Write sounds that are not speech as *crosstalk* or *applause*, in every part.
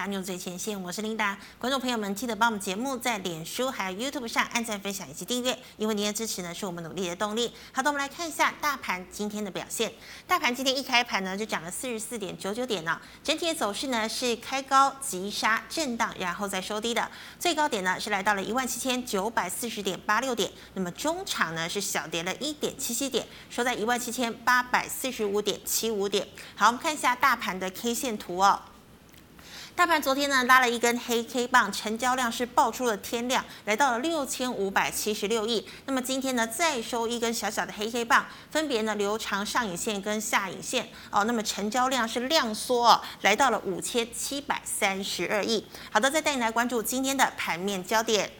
大牛最前线，我是琳达。观众朋友们，记得帮我们节目在脸书还有 YouTube 上按赞、分享以及订阅，因为您的支持呢是我们努力的动力。好的，我们来看一下大盘今天的表现。大盘今天一开盘呢就涨了四十四点九九点呢，整体的走势呢是开高急杀震荡，然后再收低的。最高点呢是来到了一万七千九百四十点八六点，那么中场呢是小跌了一点七七点，收在一万七千八百四十五点七五点。好，我们看一下大盘的 K 线图哦。大盘昨天呢拉了一根黑 K 棒，成交量是爆出了天量，来到了六千五百七十六亿。那么今天呢再收一根小小的黑 K 棒，分别呢留长上影线跟下影线哦。那么成交量是量缩哦，来到了五千七百三十二亿。好的，再带你来关注今天的盘面焦点。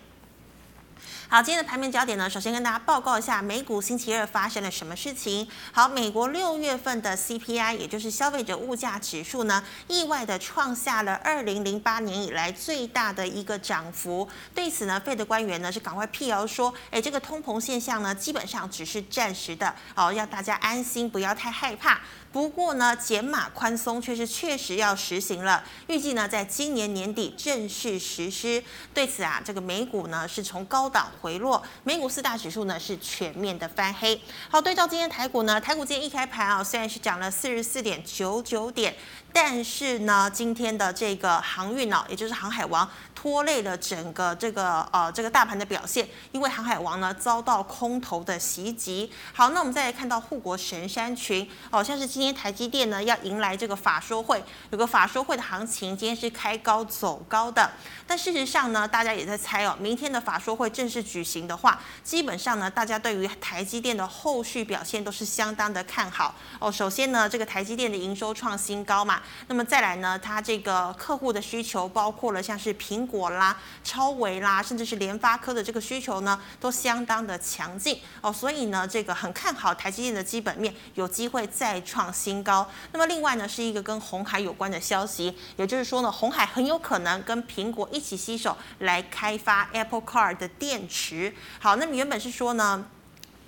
好，今天的盘面焦点呢，首先跟大家报告一下美股星期二发生了什么事情。好，美国六月份的 CPI，也就是消费者物价指数呢，意外的创下了二零零八年以来最大的一个涨幅。对此呢，Fed 官员呢是赶快辟谣说，哎，这个通膨现象呢，基本上只是暂时的，好，让大家安心，不要太害怕。不过呢，减码宽松却是确实要实行了，预计呢在今年年底正式实施。对此啊，这个美股呢是从高档回落，美股四大指数呢是全面的翻黑。好，对照今天台股呢，台股今天一开盘啊，虽然是涨了四十四点九九点。但是呢，今天的这个航运呢，也就是航海王拖累了整个这个呃这个大盘的表现，因为航海王呢遭到空头的袭击。好，那我们再来看到护国神山群，哦，像是今天台积电呢要迎来这个法说会，有个法说会的行情，今天是开高走高的。但事实上呢，大家也在猜哦，明天的法说会正式举行的话，基本上呢，大家对于台积电的后续表现都是相当的看好哦。首先呢，这个台积电的营收创新高嘛。那么再来呢，它这个客户的需求包括了像是苹果啦、超维啦，甚至是联发科的这个需求呢，都相当的强劲哦。所以呢，这个很看好台积电的基本面有机会再创新高。那么另外呢，是一个跟红海有关的消息，也就是说呢，红海很有可能跟苹果一起携手来开发 Apple Car 的电池。好，那么原本是说呢。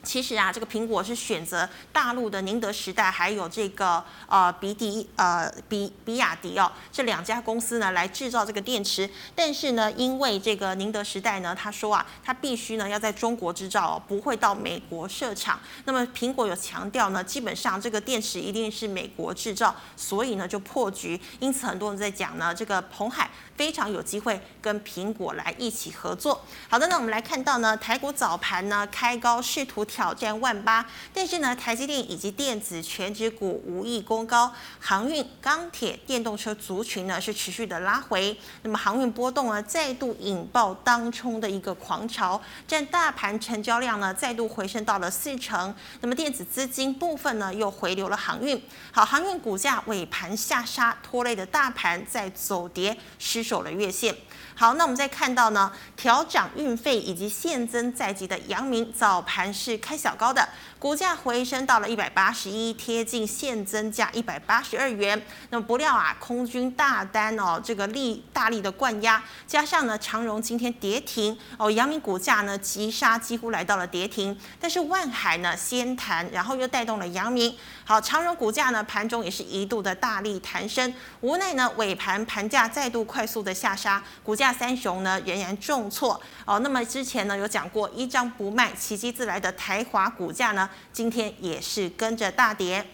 其实啊，这个苹果是选择大陆的宁德时代，还有这个呃比迪呃比比亚迪哦这两家公司呢来制造这个电池。但是呢，因为这个宁德时代呢，他说啊，他必须呢要在中国制造哦，不会到美国设厂。那么苹果有强调呢，基本上这个电池一定是美国制造，所以呢就破局。因此很多人在讲呢，这个鸿海非常有机会跟苹果来一起合作。好的，那我们来看到呢，台股早盘呢开高试图。挑战万八，但是呢，台积电以及电子全指股无意攻高，航运、钢铁、电动车族群呢是持续的拉回。那么航运波动呢，再度引爆当冲的一个狂潮，占大盘成交量呢再度回升到了四成。那么电子资金部分呢又回流了航运，好，航运股价尾盘下杀，拖累的大盘在走跌，失守了月线。好，那我们再看到呢，调涨运费以及现增在即的阳明早盘是开小高的。股价回升到了一百八十一，贴近现增价一百八十二元。那么不料啊，空军大单哦，这个力大力的灌压，加上呢长荣今天跌停哦，阳明股价呢急杀，几乎来到了跌停。但是万海呢先弹，然后又带动了阳明。好，长荣股价呢盘中也是一度的大力弹升，无奈呢尾盘盘价再度快速的下杀，股价三雄呢仍然重挫哦。那么之前呢有讲过，一张不卖，奇迹自来的台华股价呢。今天也是跟着大跌。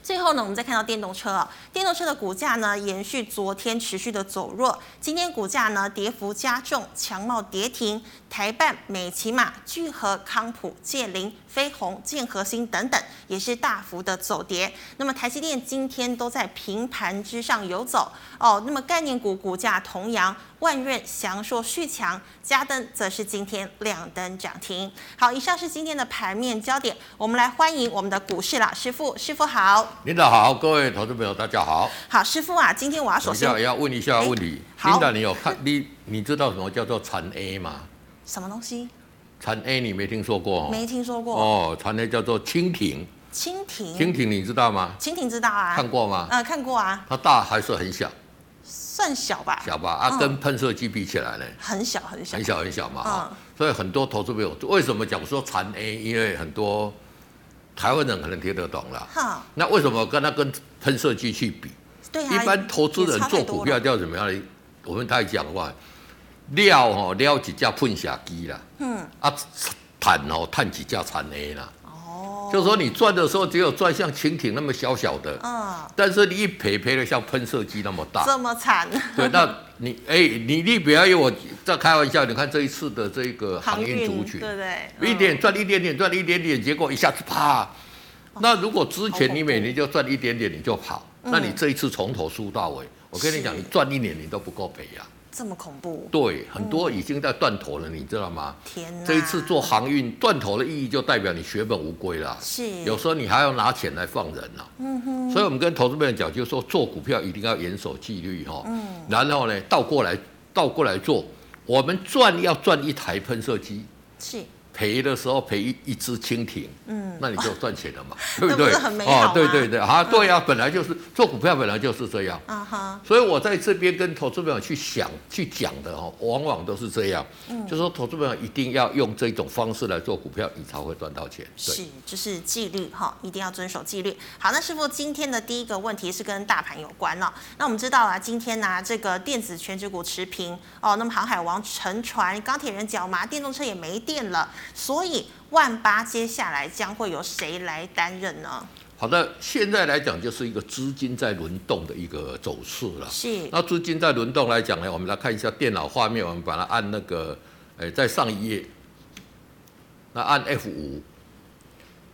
最后呢，我们再看到电动车啊，电动车的股价呢延续昨天持续的走弱，今天股价呢跌幅加重，强茂跌停，台半、美琪玛、聚合、康普、建林、飞鸿、建核心等等也是大幅的走跌。那么台积电今天都在平盘之上游走哦。那么概念股股价同样，万润、祥硕续强，嘉登则是今天亮灯涨停。好，以上是今天的盘面焦点，我们来欢迎我们的股市老师傅，师傅好。领导好，各位投资朋友，大家好。好，师傅啊，今天我要首先也要问一下问题。领导，你有看你你知道什么叫做产 A 吗？什么东西？产 A 你没听说过？没听说过。哦，产 A 叫做蜻蜓。蜻蜓。蜻蜓你知道吗？蜻蜓知道啊。看过吗？呃，看过啊。它大还是很小？算小吧。小吧啊，跟喷射机比起来呢？很小很小。很小很小嘛哈。所以很多投资朋友为什么讲说产 A？因为很多。台湾人可能听得懂了，哈，那为什么跟他跟喷射机去比？对啊，一般投资人做股票叫怎么样呢？我们太讲的话，料哦料几架喷射机啦，嗯啊，赚哦赚几架产 A 啦。就是说你赚的时候只有赚像蜻蜓那么小小的，嗯，但是你一赔赔的像喷射机那么大，这么惨。对，那你哎、欸，你你不要以为我在开玩笑，你看这一次的这个航运族群，对不对？一点赚一点点，赚一点点，结果一下子啪。那如果之前你每年就赚一点点，你就跑，那你这一次从头输到尾，我跟你讲，你赚一年你都不够赔呀。这么恐怖？对，很多已经在断头了，嗯、你知道吗？天哪！这一次做航运断头的意义，就代表你血本无归了。是，有时候你还要拿钱来放人呢、啊。嗯哼。所以我们跟投资朋友讲，就是说做股票一定要严守纪律哈。嗯。然后呢，倒过来倒过来做，我们赚要赚一台喷射机。是。赔的时候赔一一只蜻蜓，嗯，那你就赚钱了嘛，哦、*laughs* 对不对？哦，对对对，啊，对呀、啊，本来就是做股票，本来就是这样，啊哈。所以我在这边跟投资朋友去想、去讲的哈，往往都是这样，嗯，就说投资朋友一定要用这种方式来做股票，你才会赚到钱。是，就是纪律哈，一定要遵守纪律。好，那师傅今天的第一个问题是跟大盘有关了。那我们知道啊，今天呢、啊，这个电子权值股持平哦，那么航海王、沉船、钢铁人、角麻，电动车也没电了。所以万八接下来将会由谁来担任呢？好的，现在来讲就是一个资金在轮动的一个走势了。是。那资金在轮动来讲呢，我们来看一下电脑画面，我们把它按那个，哎，在上一页，那按 F 五，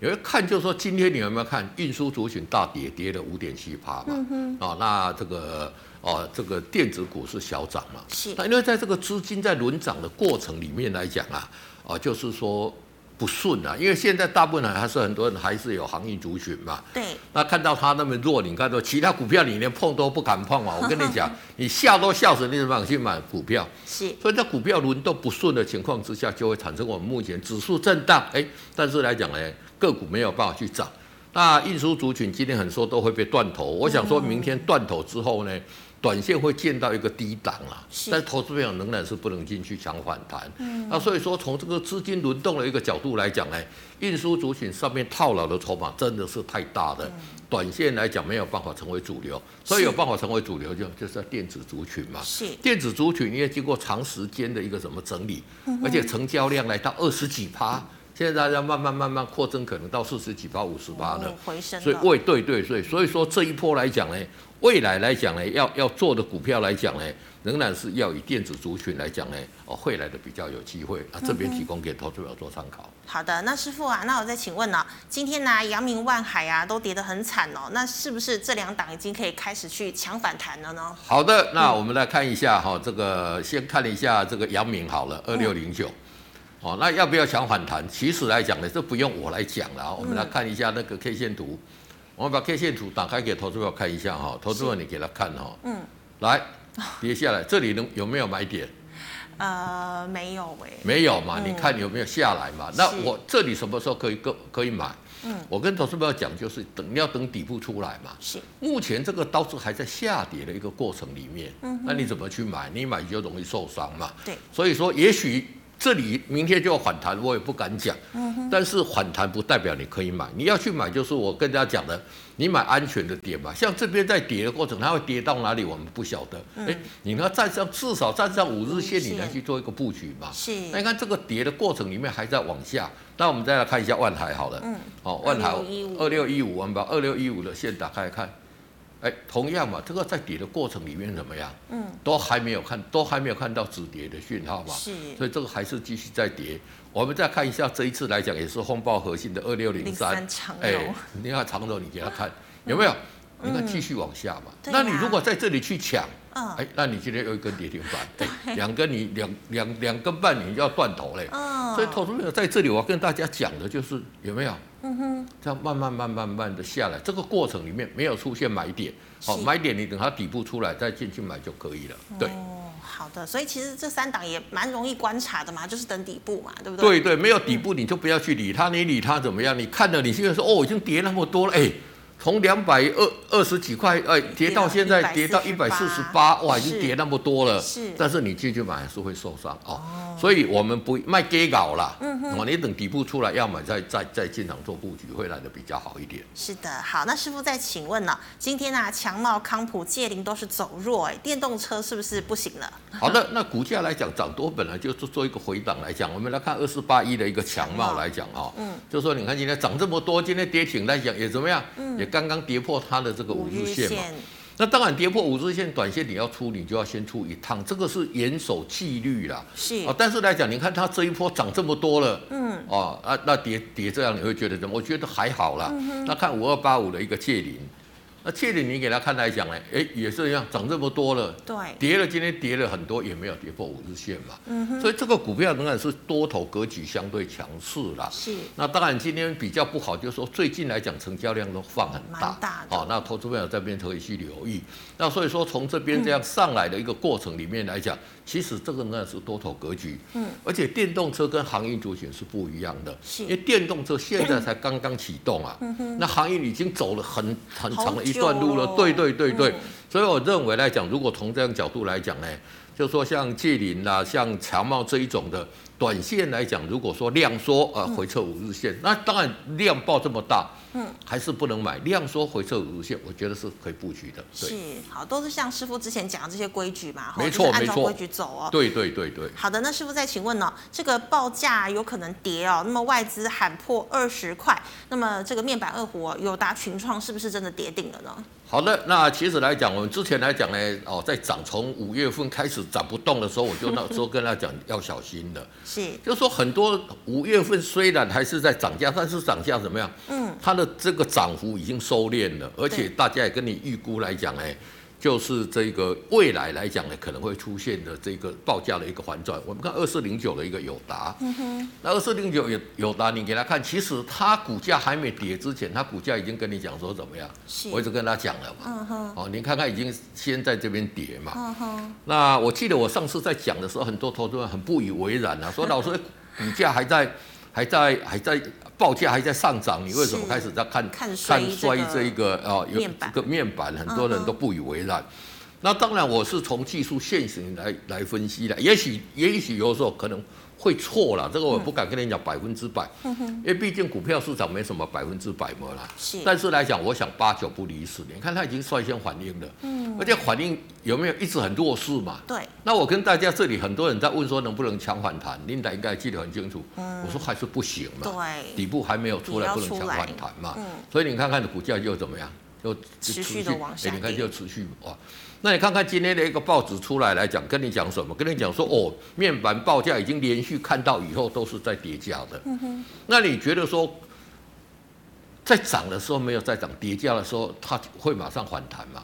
有人看就是说今天你有没有看运输族群大跌，跌了五点七趴嘛？嗯哼。哦，那这个哦，这个电子股是小涨嘛？是。那因为在这个资金在轮涨的过程里面来讲啊。啊，就是说不顺啊，因为现在大部分人还是很多人还是有行业族群嘛。对。那看到它那么弱，你看到其他股票你连碰都不敢碰嘛？我跟你讲，*laughs* 你笑都笑死，你怎么去买股票？是。所以在股票轮动不顺的情况之下，就会产生我们目前指数震荡。哎，但是来讲呢，个股没有办法去涨。那运输族群今天很多都会被断头，我想说明天断头之后呢？短线会见到一个低档啊，但是投资朋友仍然是不能进去抢反弹。嗯，那所以说从这个资金轮动的一个角度来讲呢，运输族群上面套牢的筹码真的是太大的，短线来讲没有办法成为主流，所以有办法成为主流就就是在电子族群嘛。是。电子族群因为经过长时间的一个什么整理，而且成交量来到二十几趴，现在大家慢慢慢慢扩增，可能到四十几趴、五十趴了。回升。所以未对对对，所以说这一波来讲呢。未来来讲呢，要要做的股票来讲呢，仍然是要以电子族群来讲呢，哦，会来的比较有机会啊。这边提供给投资者做参考。好的，那师傅啊，那我再请问呢，今天呢，阳明、万海啊都跌得很惨哦，那是不是这两档已经可以开始去抢反弹了呢？好的，那我们来看一下哈，这个先看一下这个阳明好了，二六零九，哦，那要不要想反弹？其实来讲呢，这不用我来讲了啊，我们来看一下那个 K 线图。我们把 K 线图打开给投资者看一下哈，投资者你给他看哈，嗯，来跌下来，这里能有没有买点？呃，没有哎，没有嘛，你看有没有下来嘛？那我这里什么时候可以可可以买？嗯，我跟投资者讲就是等要等底部出来嘛。是，目前这个刀是还在下跌的一个过程里面，嗯，那你怎么去买？你买就容易受伤嘛。对，所以说也许。这里明天就要反弹，我也不敢讲。但是反弹不代表你可以买，你要去买就是我跟大家讲的，你买安全的点嘛。像这边在跌的过程，它会跌到哪里我们不晓得。哎，你要站上至少站上五日线，你来去做一个布局嘛。是。那你看这个跌的过程里面还在往下，那我们再来看一下万海好了。嗯。好，万海二六一五，我们把二六一五的线打开来看。哎，同样嘛，这个在跌的过程里面怎么样？嗯，都还没有看，都还没有看到止跌的讯号嘛。是，所以这个还是继续在跌。我们再看一下这一次来讲，也是风暴核心的二六零三。哎，你看长头，你给他看有没有？你看继续往下嘛。那你如果在这里去抢，哎，那你今天又一根跌停板，哎，两根你两两两根半你就要断头嘞。所以投资者在这里，我要跟大家讲的就是有没有？嗯哼，这样慢慢慢慢慢的下来，这个过程里面没有出现买点，好，买点你等它底部出来再进去买就可以了。对，哦，好的，所以其实这三档也蛮容易观察的嘛，就是等底部嘛，对不对？对对，没有底部你就不要去理它，你理它怎么样？你看了你现在说哦，已经跌那么多了，哎。从两百二二十几块，哎，跌到现在跌到一百四十八，哇，已经跌那么多了。是，但是你进去买还是会受伤哦。所以我们不卖给搞了。嗯哼，你等底部出来要买再再再进场做布局，会来的比较好一点。是的，好，那师傅再请问呢？今天啊，强茂、康普、界霖都是走弱，哎，电动车是不是不行了？*laughs* 好的，那股价来讲涨多本来就是做一个回档来讲，我们来看二四八一的一个强茂来讲啊，嗯，就说你看今天涨这么多，今天跌停来讲也怎么样？嗯，也刚刚跌破它的这个五日线嘛。那当然，跌破五日线，短线你要出，你就要先出一趟，这个是严守纪律啦。是啊，但是来讲，你看它这一波涨这么多了，嗯，哦啊，那跌跌这样，你会觉得怎么？我觉得还好啦。嗯、那看五二八五的一个界霖。那去年，你给他看来讲呢，哎，也是一样，涨这么多了，对，跌了，今天跌了很多，也没有跌破五日线嘛，嗯哼，所以这个股票仍然是多头格局相对强势啦。是，那当然今天比较不好，就是说最近来讲成交量都放很大，大的，好，那投资朋友这边可以去留意。那所以说从这边这样上来的一个过程里面来讲。嗯其实这个呢是多头格局，嗯，而且电动车跟航运族群是不一样的，因为电动车现在才刚刚启动啊，嗯哼，那航运已经走了很很长的一段路了，哦。对对对对，嗯、所以我认为来讲，如果从这样角度来讲呢，就说像界霖啊，像强茂这一种的。短线来讲，如果说量缩呃回撤五日线，嗯、那当然量爆这么大，嗯，还是不能买。量缩回撤五日线，我觉得是可以布局的。对，是好，都是像师傅之前讲的这些规矩嘛，没错没错，按照规矩走哦。对对对对。好的，那师傅再请问呢、哦，这个报价有可能跌哦，那么外资喊破二十块，那么这个面板二虎友达群创是不是真的跌定了呢？好的，那其实来讲，我们之前来讲呢，哦，在涨从五月份开始涨不动的时候，我就那时候跟他讲要小心的。是，就是说很多五月份虽然还是在涨价，但是涨价怎么样？嗯，它的这个涨幅已经收敛了，而且大家也跟你预估来讲，哎。就是这个未来来讲呢，可能会出现的这个报价的一个反转。我们看二四零九的一个友达，嗯，那二四零九友友达，你给他看，其实它股价还没跌之前，它股价已经跟你讲说怎么样？是。我一直跟他讲了嘛，嗯哼，哦，你看看已经先在这边跌嘛，嗯哼，那我记得我上次在讲的时候，很多投资人很不以为然啊，说老师股价还在还在还在。报价还在上涨，你为什么开始在看看衰这一个啊？有这个面板，很多人都不以为然。那当然，我是从技术现行来来分析的，也许也许有时候可能。会错了，这个我不敢跟你讲百分之百，嗯、因为毕竟股票市场没什么百分之百嘛啦。是，但是来讲，我想八九不离十。你看它已经率先反应了，嗯，而且反应有没有一直很弱势嘛？对。那我跟大家这里很多人在问说能不能强反弹，Linda 应该记得很清楚。嗯。我说还是不行嘛。对。底部还没有出来，不能强反弹嘛。嗯。所以你看看股价又怎么样？就持续的往下。你看就持续哇。那你看看今天的一个报纸出来来讲，跟你讲什么？跟你讲说哦，面板报价已经连续看到以后都是在跌价的。嗯哼。那你觉得说，在涨的时候没有在涨，跌价的时候它会马上反弹吗？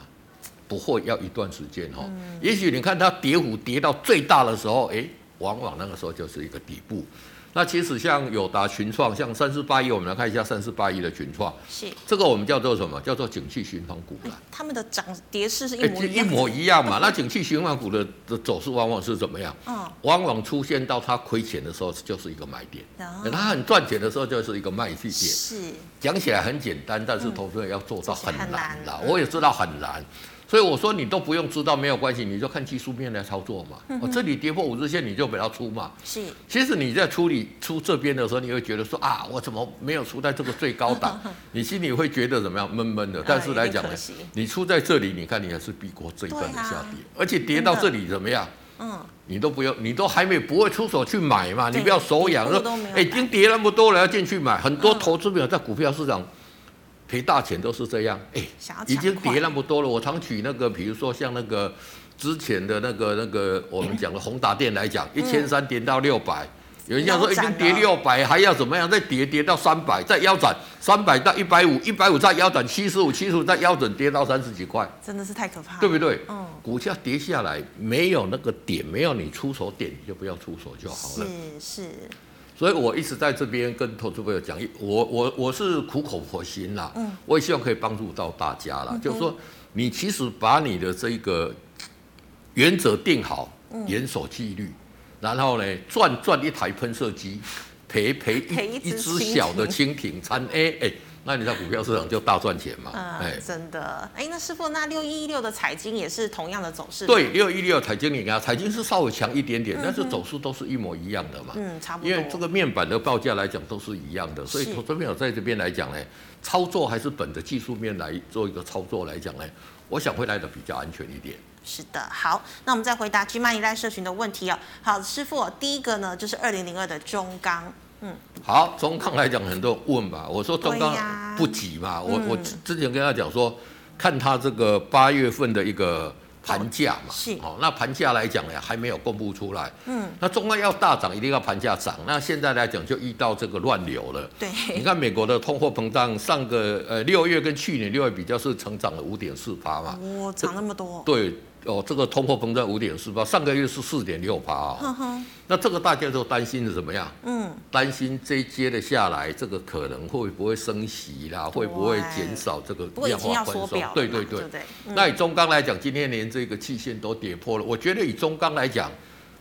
不会，要一段时间哦。嗯。也许你看它跌幅跌到最大的时候，哎，往往那个时候就是一个底部。那其实像友达群创，像三四八一，我们来看一下三四八一的群创，是这个我们叫做什么？叫做景气循环股了。他们的涨跌势是一模一模一样嘛？那景气循环股的的走势往往是怎么样？嗯，往往出现到它亏钱的时候就是一个买点，等它很赚钱的时候就是一个卖气点。是讲起来很简单，但是投资人要做到很难的。我也知道很难。所以我说你都不用知道没有关系，你就看技术面来操作嘛。我、嗯哼哦、这里跌破五日线，你就不要出嘛。是。其实你在处理出这边的时候，你会觉得说啊，我怎么没有出在这个最高档？*laughs* 你心里会觉得怎么样？闷闷的。但是来讲呢，你出在这里，你看你还是避过这一段的下跌，啊、而且跌到这里怎么样？嗯。你都不用，你都还没不会出手去买嘛？你不要手痒说，哎，已经跌那么多了，要进去买。很多投资者在股票市场。赔大钱都是这样，哎，已经跌那么多了。我常举那个，比如说像那个之前的那个那个我们讲的宏达电来讲，一千三跌到六百，有人家说已经跌六百，还要怎么样？再跌跌到三百，再腰斩三百到一百五，一百五再腰斩七十五，七十五再腰斩跌到三十几块，真的是太可怕了，对不对？嗯，股价跌下来没有那个点，没有你出手点，你就不要出手就好了。是是。所以我一直在这边跟投资朋友讲，我我我是苦口婆心啦，嗯，我也希望可以帮助到大家啦。嗯、就是说，你其实把你的这个原则定好，严守纪律，嗯、然后呢，赚赚一台喷射机，赔赔一一只小的蜻蜓，餐 A，哎，那你在股票市场就大赚钱嘛。嗯，哎，真的。哎，那师傅，那六一一六的彩晶也是同样的走势？对，六一六彩晶你看，彩晶是稍微强一点点，但是走势都是一模一样的嘛。嗯，差不多。因为这个面板的报价来讲都是一样的，所以投资朋友在这边来讲呢，操作还是本着技术面来做一个操作来讲呢，我想会来的比较安全一点。是的，好，那我们再回答 GMoney 赖社群的问题哦。好，师傅，第一个呢就是二零零二的中钢，嗯，好，中钢来讲很多人问吧，我说中钢不急嘛，我我之前跟他讲说，看他这个八月份的一个盘价嘛，是。哦，那盘价来讲呢还没有公布出来，嗯，那中钢要大涨一定要盘价涨，那现在来讲就遇到这个乱流了，对，你看美国的通货膨胀上个呃六月跟去年六月比较是成长了五点四趴嘛，哇，涨那么多，对。哦，这个通货膨胀五点四八，上个月是四点六八啊。那这个大家都担心是怎么样？嗯，担心这一接的下来，这个可能会不会升息啦？会不会减少这个量化宽松？对对对。那以中钢来讲，今天连这个期限都跌破了。我觉得以中钢来讲。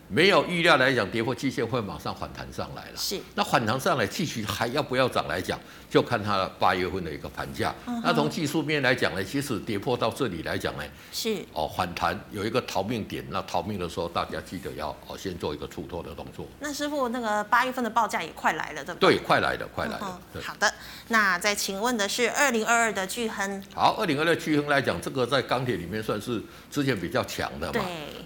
没有预料来讲，跌破季线会马上反弹上来了。是，那反弹上来继续还要不要涨来讲，就看它八月份的一个盘价。嗯、那从技术面来讲呢，其实跌破到这里来讲呢，是哦反弹有一个逃命点，那逃命的时候大家记得要哦先做一个出脱的动作。那师傅，那个八月份的报价也快来了，对不对？对，快来了，快来的。嗯、对好的，那再请问的是二零二二的巨亨。好，二零二二巨亨来讲，这个在钢铁里面算是之前比较强的嘛。对。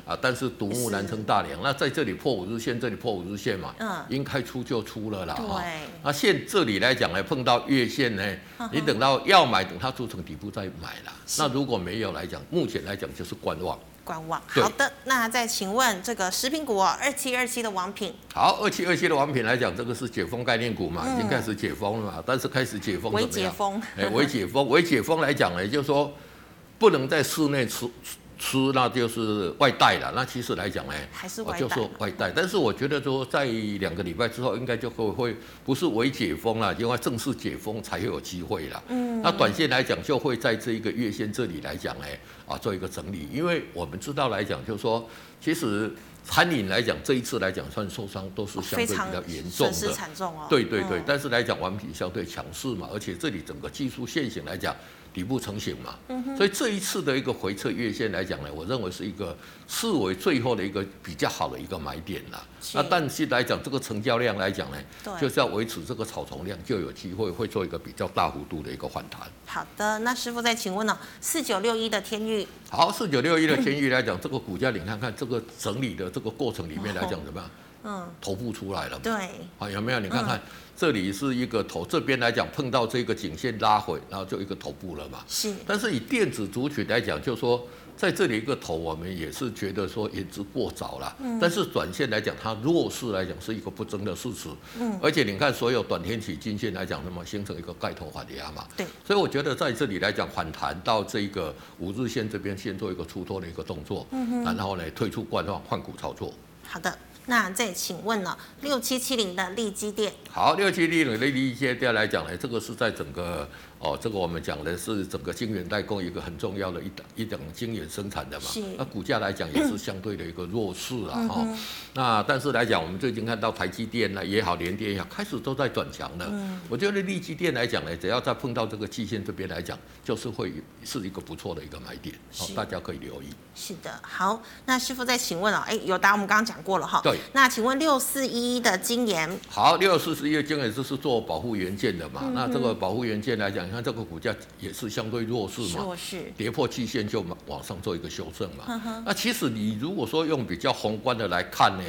啊，但是独木难撑大梁，那在这里破五日线，这里破五日线嘛，嗯，应该出就出了啦，哈对。那现这里来讲呢，碰到月线呢，你等到要买，等它筑成底部再买啦。那如果没有来讲，目前来讲就是观望。观望。好的，那再请问这个食品股二七二七的王品。好，二七二七的王品来讲，这个是解封概念股嘛，嗯、已经开始解封了嘛，但是开始解封怎么样？微解封。哎，微解封，*laughs* 微解封来讲呢，就是说不能在室内吃。吃那就是外带了，那其实来讲呢，还是外带，就说外带。但是我觉得说，在两个礼拜之后，应该就会会不是微解封了，因为正式解封才会有机会了。嗯，那短线来讲，就会在这一个月线这里来讲呢，啊，做一个整理。因为我们知道来讲，就是说，其实餐饮来讲，这一次来讲算受伤都是相对比较严重的，损失惨重哦。对对对，嗯、但是来讲，顽皮相对强势嘛，而且这里整个技术线型来讲。底部成型嘛，所以这一次的一个回撤月线来讲呢，我认为是一个视为最后的一个比较好的一个买点了。是那但是来讲，这个成交量来讲呢，对就是要维持这个草丛量，就有机会会做一个比较大幅度的一个反弹。好的，那师傅再请问呢、哦，四九六一的天域。好，四九六一的天域来讲，这个股价你看看这个整理的这个过程里面来讲怎么样？嗯，头部出来了嘛。对，好有没有？你看看。嗯这里是一个头，这边来讲碰到这个颈线拉回，然后就一个头部了嘛。是。但是以电子族群来讲，就是说在这里一个头，我们也是觉得说言之过早了。嗯。但是短线来讲，它弱势来讲是一个不争的事实。嗯。而且你看，所有短天期均线来讲，那么形成一个盖头反压嘛。对。所以我觉得在这里来讲，反弹到这个五日线这边，先做一个出脱的一个动作。嗯哼。然后呢，退出观望，换股操作。好的。那再请问呢？六七七零的利基电。好，六七七零的利基电来讲呢，这个是在整个。哦，这个我们讲的是整个晶圆代工一个很重要的一等一档晶圆生产的嘛，那股价来讲也是相对的一个弱势啊，哈。那但是来讲，我们最近看到台积电呢也好，联电也好，开始都在转强了。嗯，我觉得力积电来讲呢，只要再碰到这个季线这边来讲，就是会是一个不错的一个买点，好，大家可以留意。是的，好，那师傅再请问哦，哎，有答案我们刚刚讲过了哈。对。那请问六四一一的晶圆。好，六四一一的晶圆就是做保护元件的嘛，嗯、那这个保护元件来讲。你看这个股价也是相对弱势嘛，弱势跌破季线就往上做一个修正嘛。呵呵那其实你如果说用比较宏观的来看呢，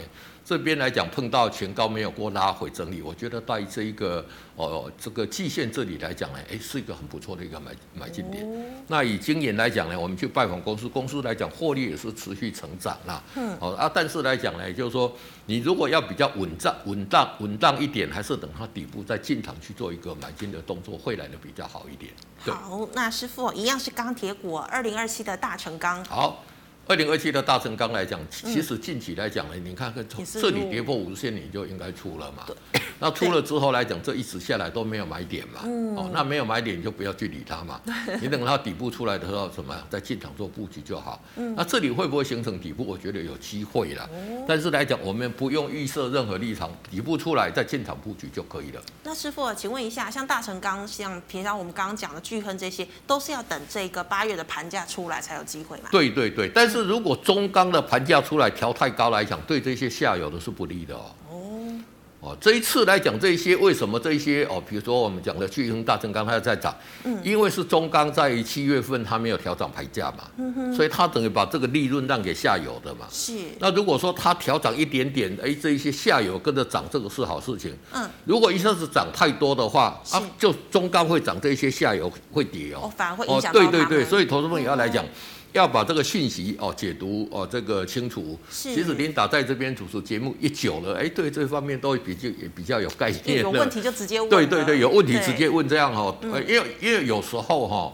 这边来讲碰到前高没有过拉回整理，我觉得在这一个哦这个季线这里来讲呢，诶是一个很不错的一个买买进点。哦、那以今年来讲呢，我们去拜访公司，公司来讲获利也是持续成长啦。嗯。哦啊，但是来讲呢，就是说你如果要比较稳当稳当稳当一点，还是等它底部再进场去做一个买进的动作，会来的比较好一点。好，那师傅一样是钢铁股，二零二七的大成钢。好。二零二七的大成钢来讲，其实近期来讲呢，你看看从这里跌破五十线，你就应该出了嘛。那出了之后来讲，这一直下来都没有买点嘛。哦，那没有买点你就不要去理它嘛。*laughs* 你等它底部出来的时候，什么再进场做布局就好。那这里会不会形成底部？我觉得有机会了。但是来讲，我们不用预设任何立场，底部出来再进场布局就可以了。那师傅，请问一下，像大成钢，像平常我们刚刚讲的巨亨这些，都是要等这个八月的盘价出来才有机会嘛？对对对，但是。如果中钢的盘价出来调太高来讲，对这些下游的是不利的哦。哦，这一次来讲，这些为什么这些哦，比如说我们讲的巨亨、大成钢，它在涨，嗯，因为是中钢在七月份它没有调涨牌价嘛，嗯哼，所以它等于把这个利润让给下游的嘛。是。那如果说它调涨一点点，哎，这一些下游跟着涨，这个是好事情。嗯。如果一下子涨太多的话，啊，就中钢会涨，这些下游会跌哦。哦，反而会影响到他们。对对对，所以投资朋友要来讲。要把这个讯息哦解读哦这个清楚。其实琳达在这边主持节目一久了，哎，对这方面都比较也比较有概念。有问题就直接问。对对对，有问题直接问这样哈。因为因为有时候哈，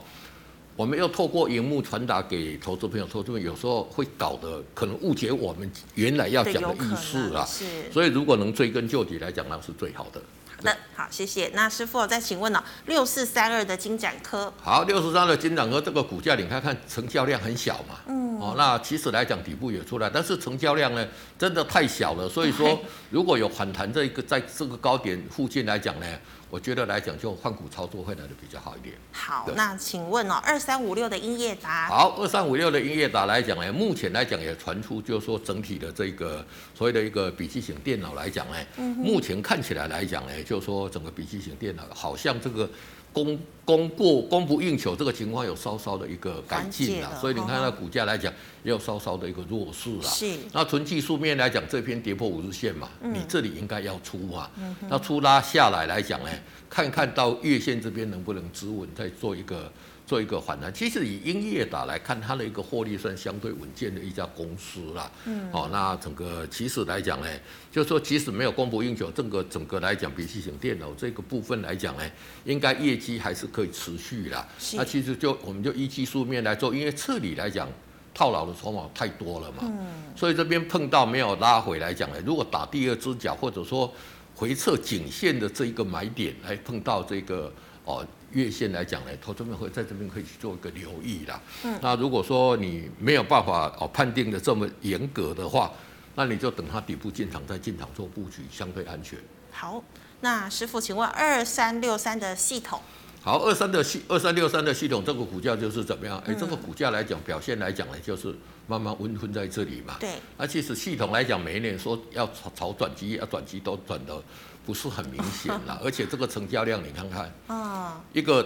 我们要透过荧幕传达给投资朋友，投资朋友有时候会搞得可能误解我们原来要讲的意思啊。是。所以如果能追根究底来讲，那是最好的。那好，谢谢。那师傅再请问呢？六四三二的金展科，好，六四三二的金展科这个股价，你看看成交量很小嘛，嗯，哦，那其实来讲底部也出来，但是成交量呢，真的太小了。所以说，*laughs* 如果有反弹这一个在这个高点附近来讲呢。我觉得来讲，就换股操作会来的比较好一点。好，那请问哦，二三五六的英业达。好，二三五六的英业达来讲呢，目前来讲也传出，就是说整体的这个所谓的一个笔记型电脑来讲呢，嗯、目前看起来来讲呢，就是说整个笔记型电脑好像这个。供供过供不应求这个情况有稍稍的一个改进了，所以你看它股价来讲也有稍稍的一个弱势了。是。那纯技术面来讲，这边跌破五日线嘛，嗯、你这里应该要出嘛。嗯、那出拉下来来讲呢，看看到月线这边能不能止稳，再做一个。做一个反弹，其实以英业达来看，它的一个获利算相对稳健的一家公司啦。嗯。哦，那整个其实来讲呢，就是说即使没有供不应求，整个整个来讲，笔记型电脑这个部分来讲呢，应该业绩还是可以持续啦。那其实就我们就依技术面来做，因为这里来讲套牢的筹码太多了嘛。嗯。所以这边碰到没有拉回来讲呢，如果打第二只脚或者说回撤颈线的这一个买点来碰到这个哦。月线来讲呢，投资们会在这边可以去做一个留意啦。嗯，那如果说你没有办法哦判定的这么严格的话，那你就等它底部进场再进场做布局，相对安全。好，那师傅，请问二三六三的系统？好，二三的系二三六三的系统，这个股价就是怎么样？哎，这个股价来讲表现来讲呢，就是慢慢温吞在这里嘛。对。那其实系统来讲，每一年说要炒炒转机，要转机都转的。不是很明显啦，*laughs* 而且这个成交量你看看，啊，一个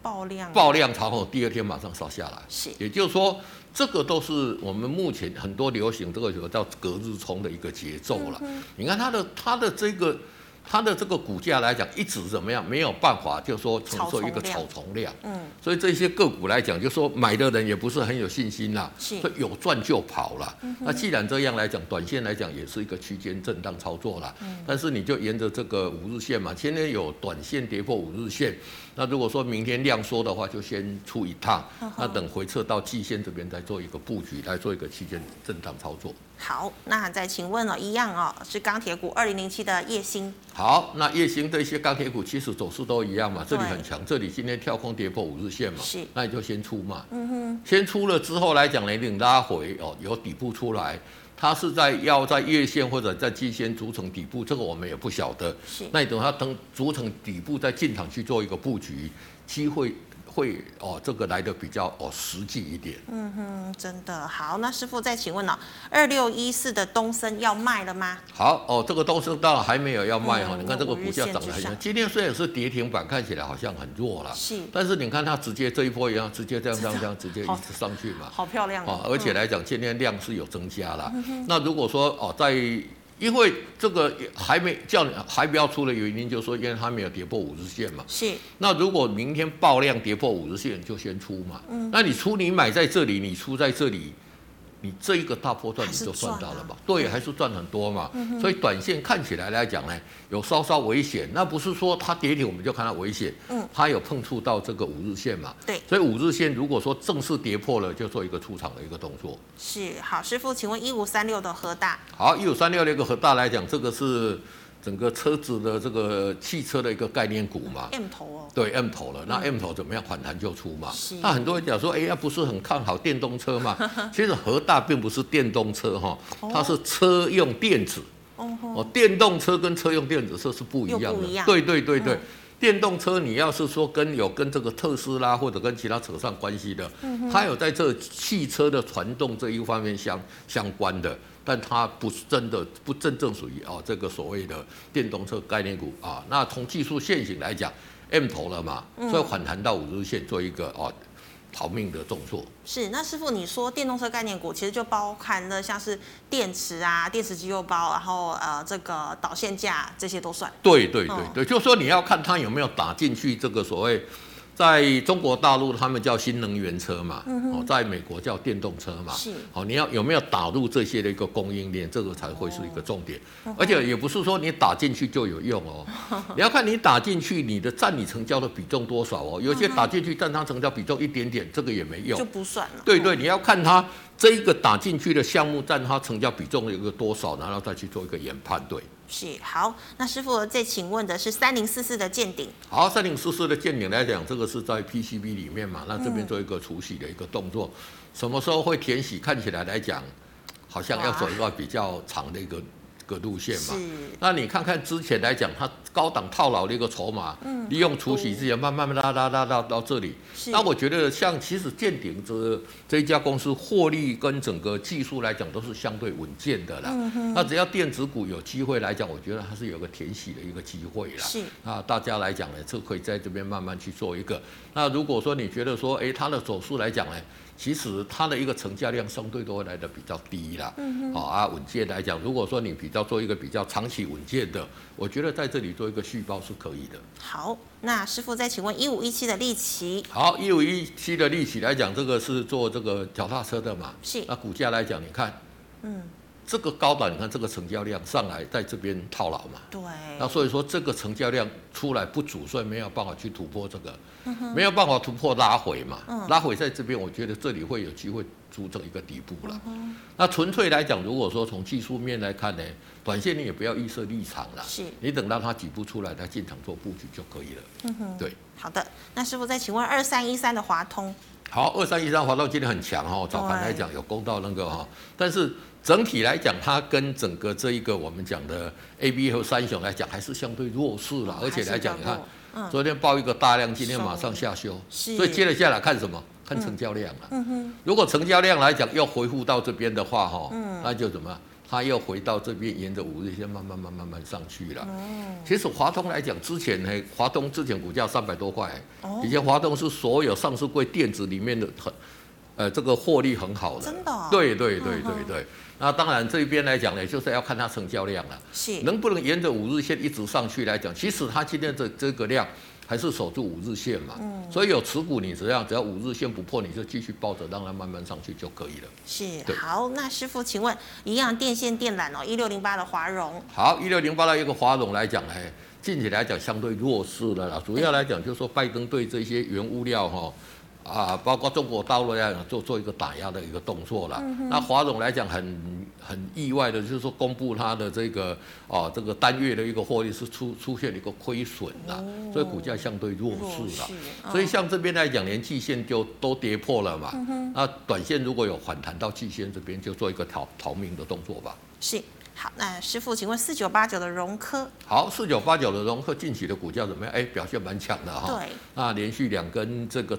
爆量爆量炒后，第二天马上烧下来，是，也就是说，这个都是我们目前很多流行这个有叫隔日冲的一个节奏了。你看它的它的这个。它的这个股价来讲，一直怎么样？没有办法，就说承受一个草丛量。嗯，所以这些个股来讲，就说买的人也不是很有信心啦。是，所以有赚就跑了。嗯、那既然这样来讲，短线来讲也是一个区间震荡操作啦。嗯，但是你就沿着这个五日线嘛，今天有短线跌破五日线。那如果说明天量缩的话，就先出一趟，那等回撤到季线这边再做一个布局，来做一个区间震荡操作。好，那再请问哦，一样哦，是钢铁股二零零七的夜星。好，那烨兴这些钢铁股其实走势都一样嘛，这里很强，对这里今天跳空跌破五日线嘛，是，那你就先出嘛。嗯哼，先出了之后来讲呢，你拉回哦，有底部出来。它是在要在月线或者在季线组成底部，这个我们也不晓得。是，那你等它等组成底部再进场去做一个布局，机会。会哦，这个来的比较哦实际一点。嗯哼，真的好。那师傅再请问了，二六一四的东升要卖了吗？好哦，这个东升当然还没有要卖哈。嗯、你看这个股价涨得很强，今天虽然是跌停板，看起来好像很弱了。是。但是你看它直接这一波一样，直接这样这样这样直接一直上去嘛。好漂亮哦。而且来讲，今天量是有增加了。嗯、那如果说哦在因为这个还没叫你还不要出的原因，就是说因为它没有跌破五日线嘛。是。那如果明天爆量跌破五日线，就先出嘛。嗯。那你出你买在这里，你出在这里，你这一个大波段你就赚到了嘛？对，还是赚很多嘛。所以短线看起来来讲呢，有稍稍危险。那不是说它跌停我们就看它危险，嗯，它有碰触到这个五日线嘛？对。所以五日线如果说正式跌破了，就做一个出场的一个动作。是，好，师傅，请问一五三六的核大。好，一五三六的一个核大来讲，这个是。整个车子的这个汽车的一个概念股嘛，M 头哦，对 M 头了，那 M 头怎么样反弹就出嘛？那很多人讲说，哎呀，不是很看好电动车嘛？*laughs* 其实和大并不是电动车哈，它是车用电子。哦，电动车跟车用电子车是不一样的，对对对对，电动车你要是说跟有跟这个特斯拉或者跟其他扯上关系的，它有在这汽车的传动这一方面相相关的。但它不是真的，不真正属于啊这个所谓的电动车概念股啊。那从技术线型来讲，M 头了嘛，所以反弹到五日线做一个啊逃命的动作。是，那师傅你说电动车概念股其实就包含了像是电池啊、电池机构包，然后呃这个导线架这些都算。对对对对，就是说你要看它有没有打进去这个所谓。在中国大陆，他们叫新能源车嘛，哦，在美国叫电动车嘛，是，好，你要有没有打入这些的一个供应链，这个才会是一个重点，而且也不是说你打进去就有用哦，*laughs* 你要看你打进去，你的占你成交的比重多少哦，有些打进去占它成交比重一点点，这个也没用，就不算了。对对，你要看它这一个打进去的项目占它成交比重有个多少，然后再去做一个研判，对。是好，那师傅再请问的是三零四四的见顶。好，三零四四的见顶来讲，这个是在 PCB 里面嘛，那这边做一个除洗的一个动作，嗯、什么时候会填洗？看起来来讲，好像要走一个比较长的一个。个路线嘛，那你看看之前来讲，它高档套牢的一个筹码，利用除息之前慢慢慢拉拉拉到到这里。那我觉得像其实健鼎这这一家公司获利跟整个技术来讲都是相对稳健的啦。那只要电子股有机会来讲，我觉得它是有个填息的一个机会啦。是啊，大家来讲呢，就可以在这边慢慢去做一个。那如果说你觉得说，哎，它的走势来讲呢？其实它的一个成交量相对都会来的比较低啦，嗯，好啊，稳健来讲，如果说你比较做一个比较长期稳健的，我觉得在这里做一个续报是可以的。好，那师傅再请问一五一七的利奇。好，一五一七的利奇来讲，这个是做这个脚踏车的嘛？是。那股价来讲，你看，嗯。这个高档，你看这个成交量上来，在这边套牢嘛？对。那所以说这个成交量出来不足，所以没有办法去突破这个，没有办法突破拉回嘛？嗯拉回在这边，我觉得这里会有机会组成一个底部了。嗯那纯粹来讲，如果说从技术面来看呢，短线你也不要预设立场了，是你等到它底部出来，再进场做布局就可以了。嗯哼。对。好的，那师傅再请问二三一三的华通。好，二三一三华到今天很强哈，早盘来讲有攻到那个哈，但是。整体来讲，它跟整个这一个我们讲的 A B 和三雄来讲，还是相对弱势了。而且来讲，你看，昨天报一个大量，今天马上下修，所以接着下来看什么？看成交量了。如果成交量来讲要恢复到这边的话，哈，那就怎么？它又回到这边，沿着五日线慢慢慢慢慢上去了。其实华东来讲，之前呢，华东之前股价三百多块，以前华东是所有上市柜电子里面的很，呃，这个获利很好的。真的？对对对对对。那当然，这一边来讲呢，就是要看它成交量了，是能不能沿着五日线一直上去来讲。其实它今天的这个量还是守住五日线嘛，嗯，所以有持股你只要只要五日线不破，你就继续抱着，让它慢慢上去就可以了。是，好，那师傅，请问一样电线电缆哦，一六零八的华融。好，一六零八的一个华融来讲呢，近期来讲相对弱势了啦，主要来讲就是说拜登对这些原物料哈。啊，包括中国大陆来讲，做做一个打压的一个动作了。嗯、那华总来讲很很意外的，就是说公布它的这个啊，这个单月的一个获利是出出现了一个亏损了，哦、所以股价相对弱势了。哦、所以像这边来讲，连季线就都跌破了嘛。嗯、那短线如果有反弹到季线这边，就做一个逃逃命的动作吧。是，好，那师傅，请问四九八九的融科。好，四九八九的融科近期的股价怎么样？哎，表现蛮强的哈。对。那连续两根这个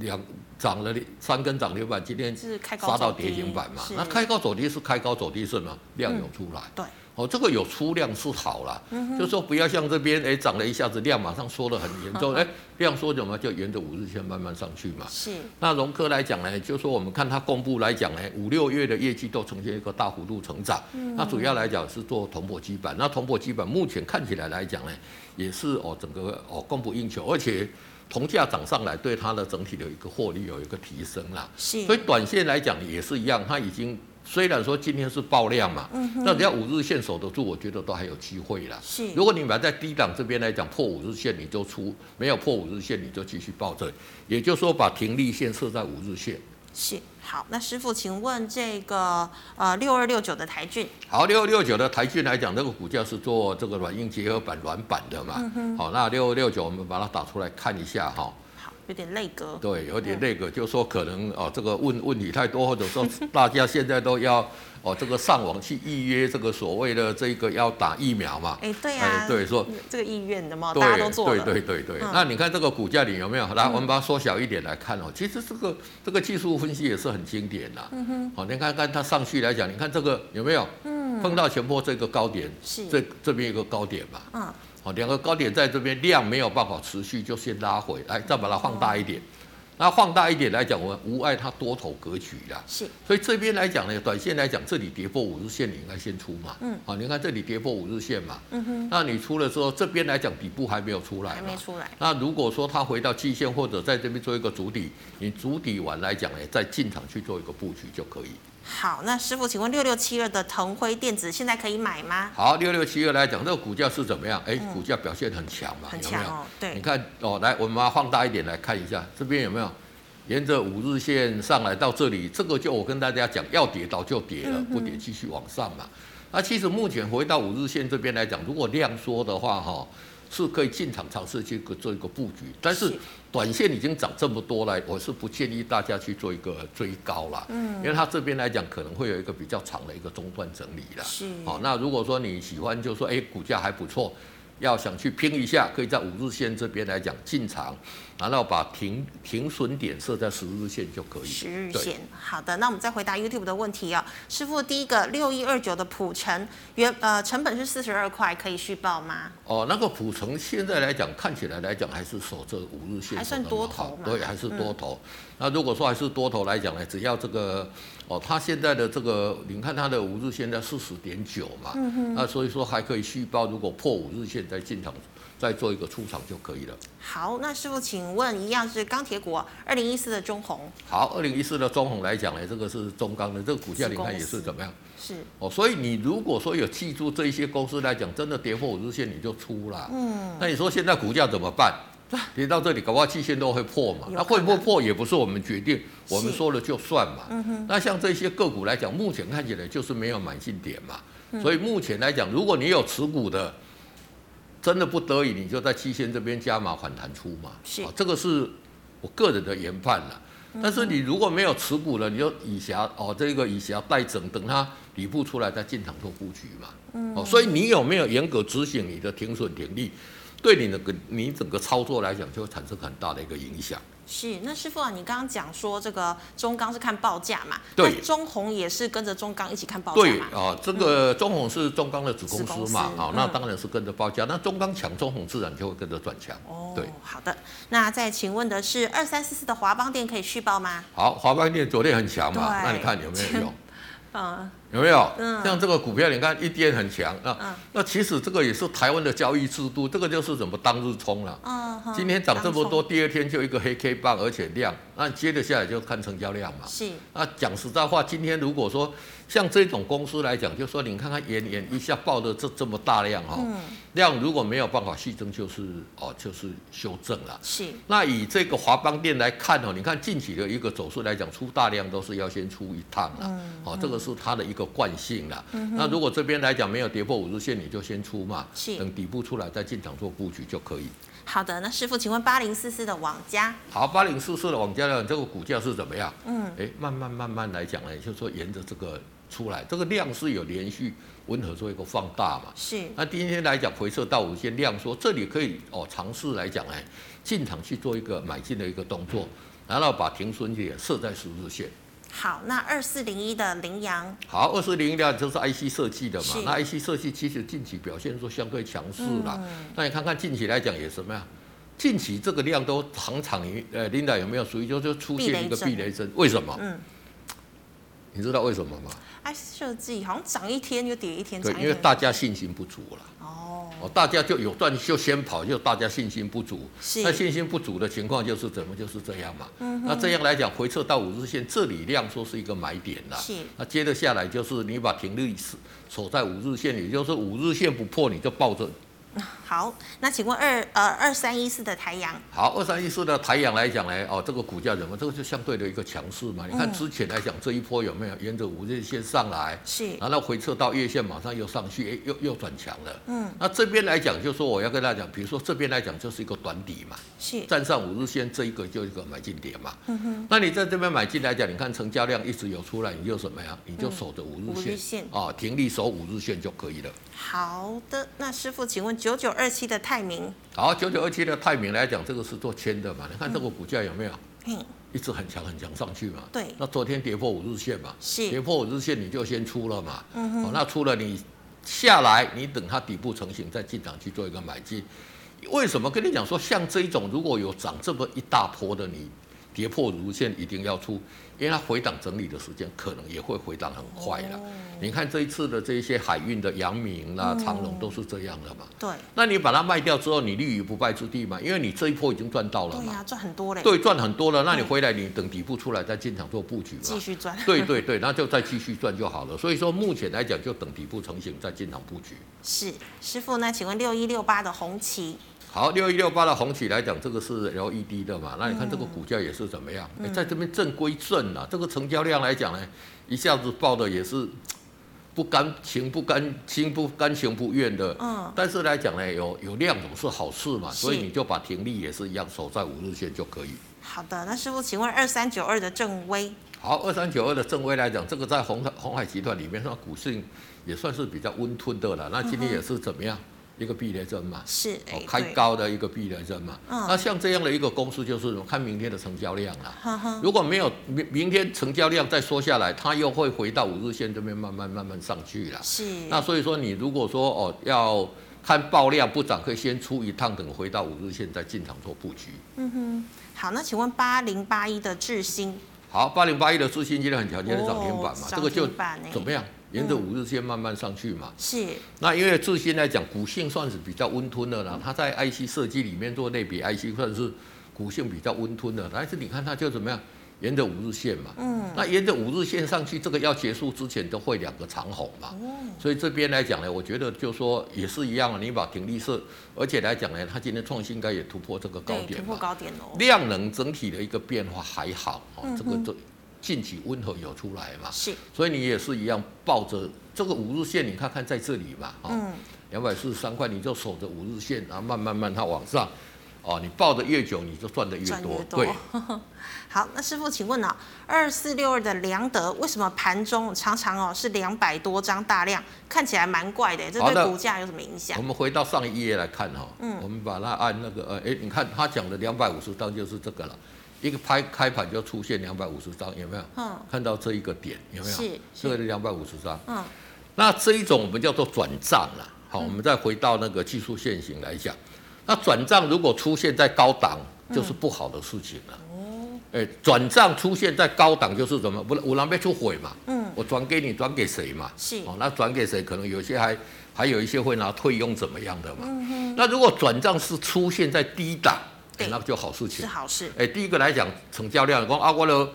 两涨了三根涨停板，今天杀到跌停板嘛？那开高走低是开高走低是吗？量有出来。对。哦，这个有出量是好了，就是说不要像这边哎涨了一下子量马上缩得很严重，哎量缩怎么就沿着五日线慢慢上去嘛？是。那融科来讲呢，就是说我们看它公布来讲呢，五六月的业绩都呈现一个大幅度成长。那主要来讲是做铜箔基板，那铜箔基板目前看起来来讲呢，也是哦整个哦供不应求，而且。铜价涨上来，对它的整体的一个获利有一个提升啦。是，所以短线来讲也是一样，它已经虽然说今天是爆量嘛，嗯，那只要五日线守得住，我觉得都还有机会啦。是，如果你买在低档这边来讲，破五日线你就出，没有破五日线你就继续抱着，也就是说把停利线设在五日线。是。好，那师傅，请问这个呃六二六九的台骏，好，六二六九的台骏来讲，这个股价是做这个软硬结合板软板的嘛？嗯、好，那六二六九我们把它打出来看一下哈。好，有点内格。对，有点内格，嗯、就是说可能哦，这个问问题太多，或者说大家现在都要。哦，这个上网去预约这个所谓的这个要打疫苗嘛？哎，对呀，对，说这个意愿的嘛，大家都做了。对对对对对。那你看这个股价里有没有？来，我们把它缩小一点来看哦。其实这个这个技术分析也是很经典的。嗯哼。好，你看看它上去来讲，你看这个有没有？嗯。碰到前波这个高点，是这这边一个高点嘛？嗯。好，两个高点在这边量没有办法持续，就先拉回来，再把它放大一点。那放大一点来讲，我们无碍它多头格局啦。是，所以这边来讲呢，短线来讲，这里跌破五日线，你应该先出嘛。嗯。好，你看这里跌破五日线嘛。嗯哼。那你出了之后，这边来讲底部还没有出来。还没出来。那如果说它回到季线或者在这边做一个主底，你主底完来讲呢，再进场去做一个布局就可以。好，那师傅，请问六六七二的腾辉电子现在可以买吗？好，六六七二来讲，这个股价是怎么样？哎，股价表现很强嘛，很强哦。对。你看哦，来，我们把它放大一点来看一下，这边有没有沿着五日线上来到这里？这个就我跟大家讲，要跌倒就跌了，不跌继续往上嘛。那其实目前回到五日线这边来讲，如果量缩的话，哈。是可以进场尝试去做一个布局，但是短线已经涨这么多了，我是不建议大家去做一个追高了，嗯，因为它这边来讲可能会有一个比较长的一个中断整理了，是，好，那如果说你喜欢，就说哎，股价还不错。要想去拼一下，可以在五日线这边来讲进场，然后把停停损点设在十日线就可以。十日线，好的。那我们再回答 YouTube 的问题啊、哦，师傅，第一个六一二九的普成原呃成本是四十二块，可以续报吗？哦，那个普成现在来讲，看起来来讲还是守着五日线，还算多头嘛？对，还是多头。嗯、那如果说还是多头来讲呢，只要这个。哦，它现在的这个，你看它的五日线在四十点九嘛，嗯哼，那所以说还可以续报，如果破五日线再进场，再做一个出场就可以了。好，那师傅，请问一样是钢铁股啊，二零一四的中红。好，二零一四的中红来讲呢，这个是中钢的，这个股价你看也是怎么样？是。哦，所以你如果说有记住这一些公司来讲，真的跌破五日线你就出了。嗯。那你说现在股价怎么办？跌到这里，搞不好期限都会破嘛。那会不会破也不是我们决定，我们说了就算嘛。嗯哼、那像这些个股来讲，目前看起来就是没有买进点嘛。嗯、所以目前来讲，如果你有持股的，真的不得已，你就在期限这边加码反弹出嘛。是、哦，这个是我个人的研判了。但是你如果没有持股了，你就以霞哦，这个以霞待整，等它底部出来再进场做布局嘛。嗯、哦，所以你有没有严格执行你的停损停利？对你的个你整个操作来讲，就会产生很大的一个影响。是，那师傅啊，你刚刚讲说这个中钢是看报价嘛？对，中红也是跟着中钢一起看报价嘛？对啊，这个中红是中钢的子公司嘛？啊，那当然是跟着报价。那中钢强，中红自然就会跟着转强。哦，对，好的。那再请问的是二三四四的华邦店可以续报吗？好，华邦店昨天很强嘛？那你看有没有用？*laughs* 嗯。有没有？像这个股票，你看一天很强啊。那其实这个也是台湾的交易制度，这个就是怎么当日冲了。今天涨这么多，第二天就一个黑 K 棒，而且量，那接着下来就看成交量嘛。是。那讲实在话，今天如果说像这种公司来讲，就说你看看延延一下爆的这这么大量哈，量如果没有办法续增，就是哦就是修正了。是。那以这个华邦电来看哦，你看近期的一个走势来讲，出大量都是要先出一趟了。哦，这个是它的一个。个惯性了，嗯、那如果这边来讲没有跌破五日线，你就先出嘛，是等底部出来再进场做布局就可以。好的，那师傅，请问八零四四的网家，好，八零四四的网家呢，这个股价是怎么样？嗯，哎，慢慢慢慢来讲呢，就是说沿着这个出来，这个量是有连续温和做一个放大嘛，是。那今天来讲回撤到五线量说，这里可以哦尝试来讲哎，进场去做一个买进的一个动作，然后把停损点设在十字线。好，那二四零一的羚羊，好，二四零一的就是 IC 设计的嘛。那 IC 设计其实近期表现说相对强势啦。嗯、那你看看近期来讲也什么呀？近期这个量都常常于呃，Linda 有没有属于就就出现一个避雷针？为什么？嗯，你知道为什么吗？IC 设计好像涨一天就跌一天，对，因为大家信心不足了。哦，哦，大家就有赚就先跑，就大家信心不足。是。那信心不足的情况就是怎么就是这样嘛？嗯。那这样来讲，回撤到五日线这里量说是一个买点啦。是。那接着下来就是你把停利守在五日线，也就是五日线不破你就抱着。*laughs* 好，那请问二呃二三一四的台阳，好，二三一四的台阳来讲呢，哦，这个股价怎么？这个就相对的一个强势嘛。你看之前来讲，这一波有没有沿着五日线上来？是，然后回撤到月线，马上又上去，哎，又又转强了。嗯，那这边来讲，就说我要跟大家讲，比如说这边来讲就是一个短底嘛，是，站上五日线这一个就一个买进点嘛。嗯哼，那你在这边买进来讲，你看成交量一直有出来，你就什么呀？你就守着五日线，五日线啊，停利守五日线就可以了。好的，那师傅，请问九九二七的泰明，好，九九二七的泰明来讲，这个是做签的嘛？你看这个股价有没有？嗯，一直很强很强上去嘛。对，那昨天跌破五日线嘛？是，跌破五日线你就先出了嘛。嗯哼，那出了你下来，你等它底部成型再进场去做一个买进。为什么跟你讲说像这一种如果有涨这么一大波的，你跌破五日线一定要出？因为它回档整理的时间可能也会回档很快了。你看这一次的这一些海运的阳明啦、长荣都是这样的嘛。对。那你把它卖掉之后，你立于不败之地嘛？因为你这一波已经赚到了嘛。对呀，赚很多嘞。对，赚很多了。那你回来，你等底部出来再进场做布局嘛。继续赚。对对对，那就再继续赚就好了。所以说目前来讲，就等底部成型再进场布局。是，师傅，那请问六一六八的红旗。好，六一六八的红旗来讲，这个是 LED 的嘛？那你看这个股价也是怎么样？在这边正归正啊，这个成交量来讲呢，一下子爆的也是不甘情不甘心不甘情不愿的。嗯。但是来讲呢，有有量总是好事嘛，所以你就把停利也是一样守在五日线就可以。好的，那师傅，请问二三九二的正威。好，二三九二的正威来讲，这个在鸿鸿海集团里面，它股性也算是比较温吞的了。那今天也是怎么样？嗯一个避雷针嘛，是哦，开高的一个避雷针嘛。嗯，那像这样的一个公司，就是看明天的成交量啦。呵呵，如果没有明明天成交量再缩下来，它又会回到五日线这边慢慢慢慢上去了。是。那所以说，你如果说哦要看爆量不涨，可以先出一趟，等回到五日线再进场做布局。嗯哼，好，那请问八零八一的智新。好，八零八一的智新今天很强，今天涨停板嘛，这个就怎么样？沿着五日线慢慢上去嘛，是。那因为智新来讲，股性算是比较温吞的了。它在 IC 设计里面做类比 IC，算是股性比较温吞的。但是你看它就怎么样，沿着五日线嘛。嗯。那沿着五日线上去，这个要结束之前都会两个长红嘛。所以这边来讲呢，我觉得就说也是一样，你把停利设，而且来讲呢，它今天创新该也突破这个高点。突破高点哦。量能整体的一个变化还好哦，这个这。近期温和有出来嘛？是，所以你也是一样抱着这个五日线，你看看在这里嘛，嗯，两百四十三块，你就守着五日线，然后慢慢慢它往上，哦，你抱得越久，你就赚得越多。对，*laughs* 好，那师傅，请问呢、啊，二四六二的良德为什么盘中常常哦是两百多张大量，看起来蛮怪的，这对股价有什么影响？我们回到上一页来看哈，嗯，我们把它按那个呃，哎，你看他讲的两百五十张就是这个了。一个拍开盘就出现两百五十张，有没有？嗯，看到这一个点有没有？是，这个两百五十张。嗯，那这一种我们叫做转账了。好，我们再回到那个技术线型来讲，那转账如果出现在高档，就是不好的事情了。哦，哎，转账出现在高档就是什么？不，我让别出毁嘛。嗯，我转给你，转给谁嘛？是。哦，那转给谁？可能有些还还有一些会拿退佣怎么样的嘛？嗯哼。那如果转账是出现在低档？欸、那就好事情，是好事。哎、欸，第一个来讲，成交量，讲啊，我的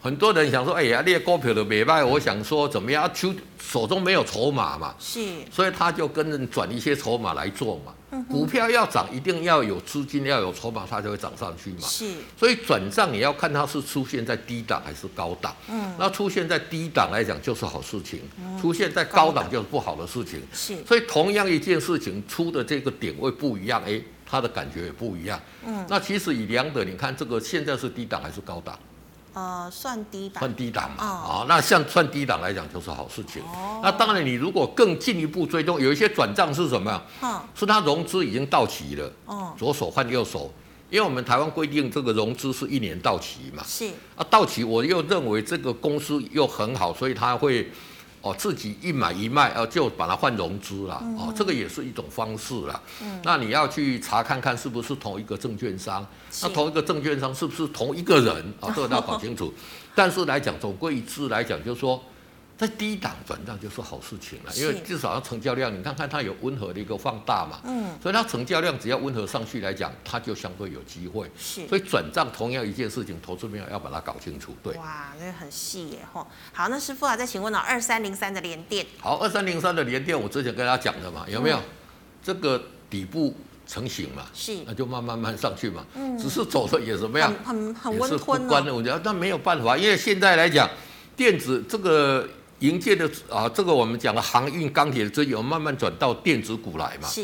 很多人想说，哎呀，列股票的买卖，我想说怎么样？手手中没有筹码嘛，是，所以他就跟人转一些筹码来做嘛。股票要涨，一定要有资金，要有筹码，它就会涨上去嘛。是，所以转账也要看它是出现在低档还是高档。嗯，那出现在低档来讲就是好事情，出现在高档就是不好的事情。是，所以同样一件事情出的这个点位不一样，哎。它的感觉也不一样。嗯，那其实以两者，你看这个现在是低档还是高档？呃，算低档。算低档嘛。啊、哦，那像算低档来讲就是好事情。哦。那当然，你如果更进一步追踪，有一些转账是什么呀？嗯。是它融资已经到期了。哦。左手换右手，因为我们台湾规定这个融资是一年到期嘛。是。啊，到期我又认为这个公司又很好，所以他会。哦，自己一买一卖，哦，就把它换融资了，哦，这个也是一种方式了。嗯，那你要去查看看是不是同一个证券商，那同一个证券商是不是同一个人啊？这个要搞清楚。*laughs* 但是来讲，总归一致来讲，就是说，在低档转账就是好事情了，因为至少要成交量，你看看它有温和的一个放大嘛，嗯，所以它成交量只要温和上去来讲，它就相对有机会。是，所以转账同样一件事情，投资朋友要把它搞清楚。对，哇，那个很细耶吼。好，那师傅啊，再请问了二三零三的联电。好，二三零三的联电，我之前跟大家讲的嘛，有没有？嗯、这个底部成型嘛，是，那就慢慢慢上去嘛，嗯，只是走的也怎么样，很很温吞的，我觉得那没有办法，因为现在来讲，电子这个。迎接的啊，这个我们讲的航运、钢铁的资源慢慢转到电子股来嘛。是。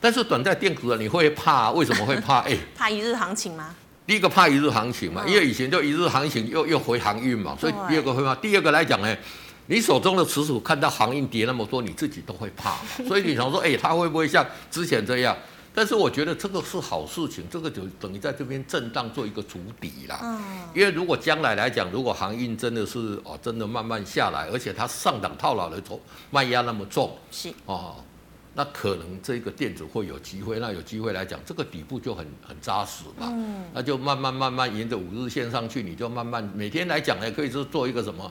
但是短在电子股，你会怕？为什么会怕？*laughs* 哎，怕一日行情吗？第一个怕一日行情嘛，因为以前就一日行情又又回航运嘛，所以第二个会怕。第二个来讲呢，你手中的持股看到航运跌那么多，你自己都会怕嘛。所以你想说，哎，它会不会像之前这样？但是我觉得这个是好事情，这个就等于在这边震荡做一个主底啦。嗯。因为如果将来来讲，如果航运真的是哦，真的慢慢下来，而且它上档套牢的时候卖压那么重，是哦，那可能这个电子会有机会。那有机会来讲，这个底部就很很扎实嘛。嗯。那就慢慢慢慢沿着五日线上去，你就慢慢每天来讲呢，可以是做一个什么？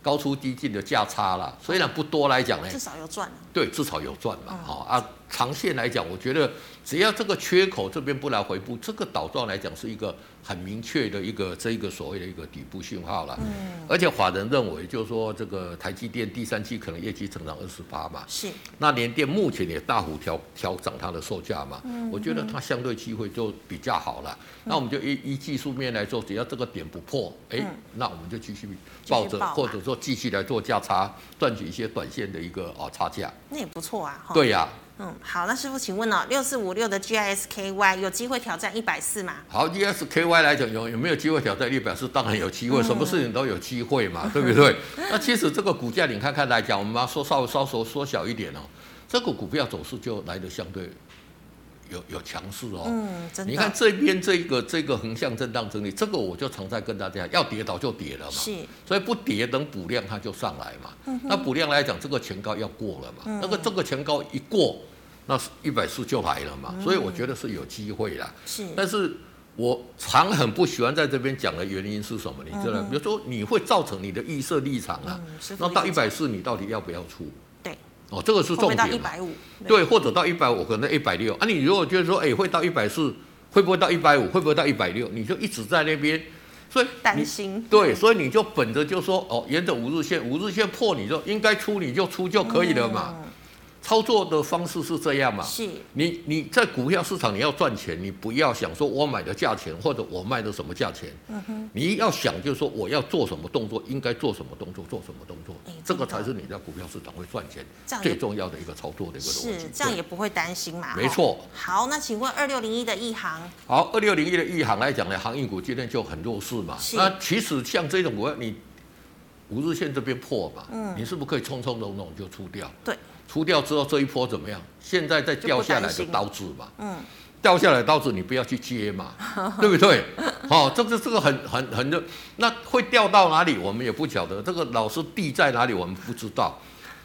高出低进的价差啦，虽然不多来讲呢，至少有赚。对，至少有赚嘛。好、嗯、啊，长线来讲，我觉得只要这个缺口这边不来回补，这个倒状来讲是一个很明确的一个这一个所谓的一个底部信号了。嗯。而且法人认为，就是说这个台积电第三季可能业绩成长二十八嘛。是。那联电目前也大幅调调涨它的售价嘛。嗯。我觉得它相对机会就比较好了。嗯、那我们就依依技术面来说，只要这个点不破，哎、嗯，那我们就继续抱着，或者说。继续来做价差，赚取一些短线的一个啊差价，那也不错啊。对呀、啊，嗯，好，那师傅，请问呢、哦，六四五六的 GISKY 有机会挑战一百四吗？好，GISKY 来讲有有没有机会挑战一百四？当然有机会，什么事情都有机会嘛，嗯、*laughs* 对不对？那其实这个股价你看看来讲，我们把它缩稍微稍微缩小一点哦，这个股票走势就来的相对。有有强势哦，嗯，真的。你看这边这个这个横向震荡整理，这个我就常在跟大家，要跌倒就跌了嘛，是，所以不跌等补量它就上来嘛，嗯、那补量来讲，这个前高要过了嘛，嗯、那个这个前高一过，那一百四就来了嘛，嗯、所以我觉得是有机会啦，是，但是我常很不喜欢在这边讲的原因是什么？你知道，嗯、比如说你会造成你的预设立场啊，嗯、那到一百四你到底要不要出？哦，这个是重点。到一百五，对，或者到一百五，可能一百六啊。你如果觉得说，哎，会到一百四，会不会到一百五？会不会到一百六？你就一直在那边，所以担心。对，所以你就本着就说，哦，沿着五日线，五日线破，你就应该出，你就出就可以了嘛。嗯操作的方式是这样嘛？是，你你在股票市场你要赚钱，你不要想说我买的价钱或者我卖的什么价钱，嗯哼，你要想就是说我要做什么动作，应该做什么动作，做什么动作，欸、这个才是你在股票市场会赚钱最重要的一个操作的一个逻辑。是，这样也不会担心嘛？没错。好，那请问二六零一的一航？好，二六零一的一航来讲呢，航运股今天就很弱势嘛。是。那其实像这种股票，你五日线这边破嘛，嗯，你是不是可以冲冲动动就出掉？对。出掉之后这一波怎么样？现在再掉下来的刀子嘛，嗯，掉下来的刀子你不要去接嘛，*laughs* 对不对？哦，这个这个很很很热，那会掉到哪里我们也不晓得，这个老师地在哪里我们不知道。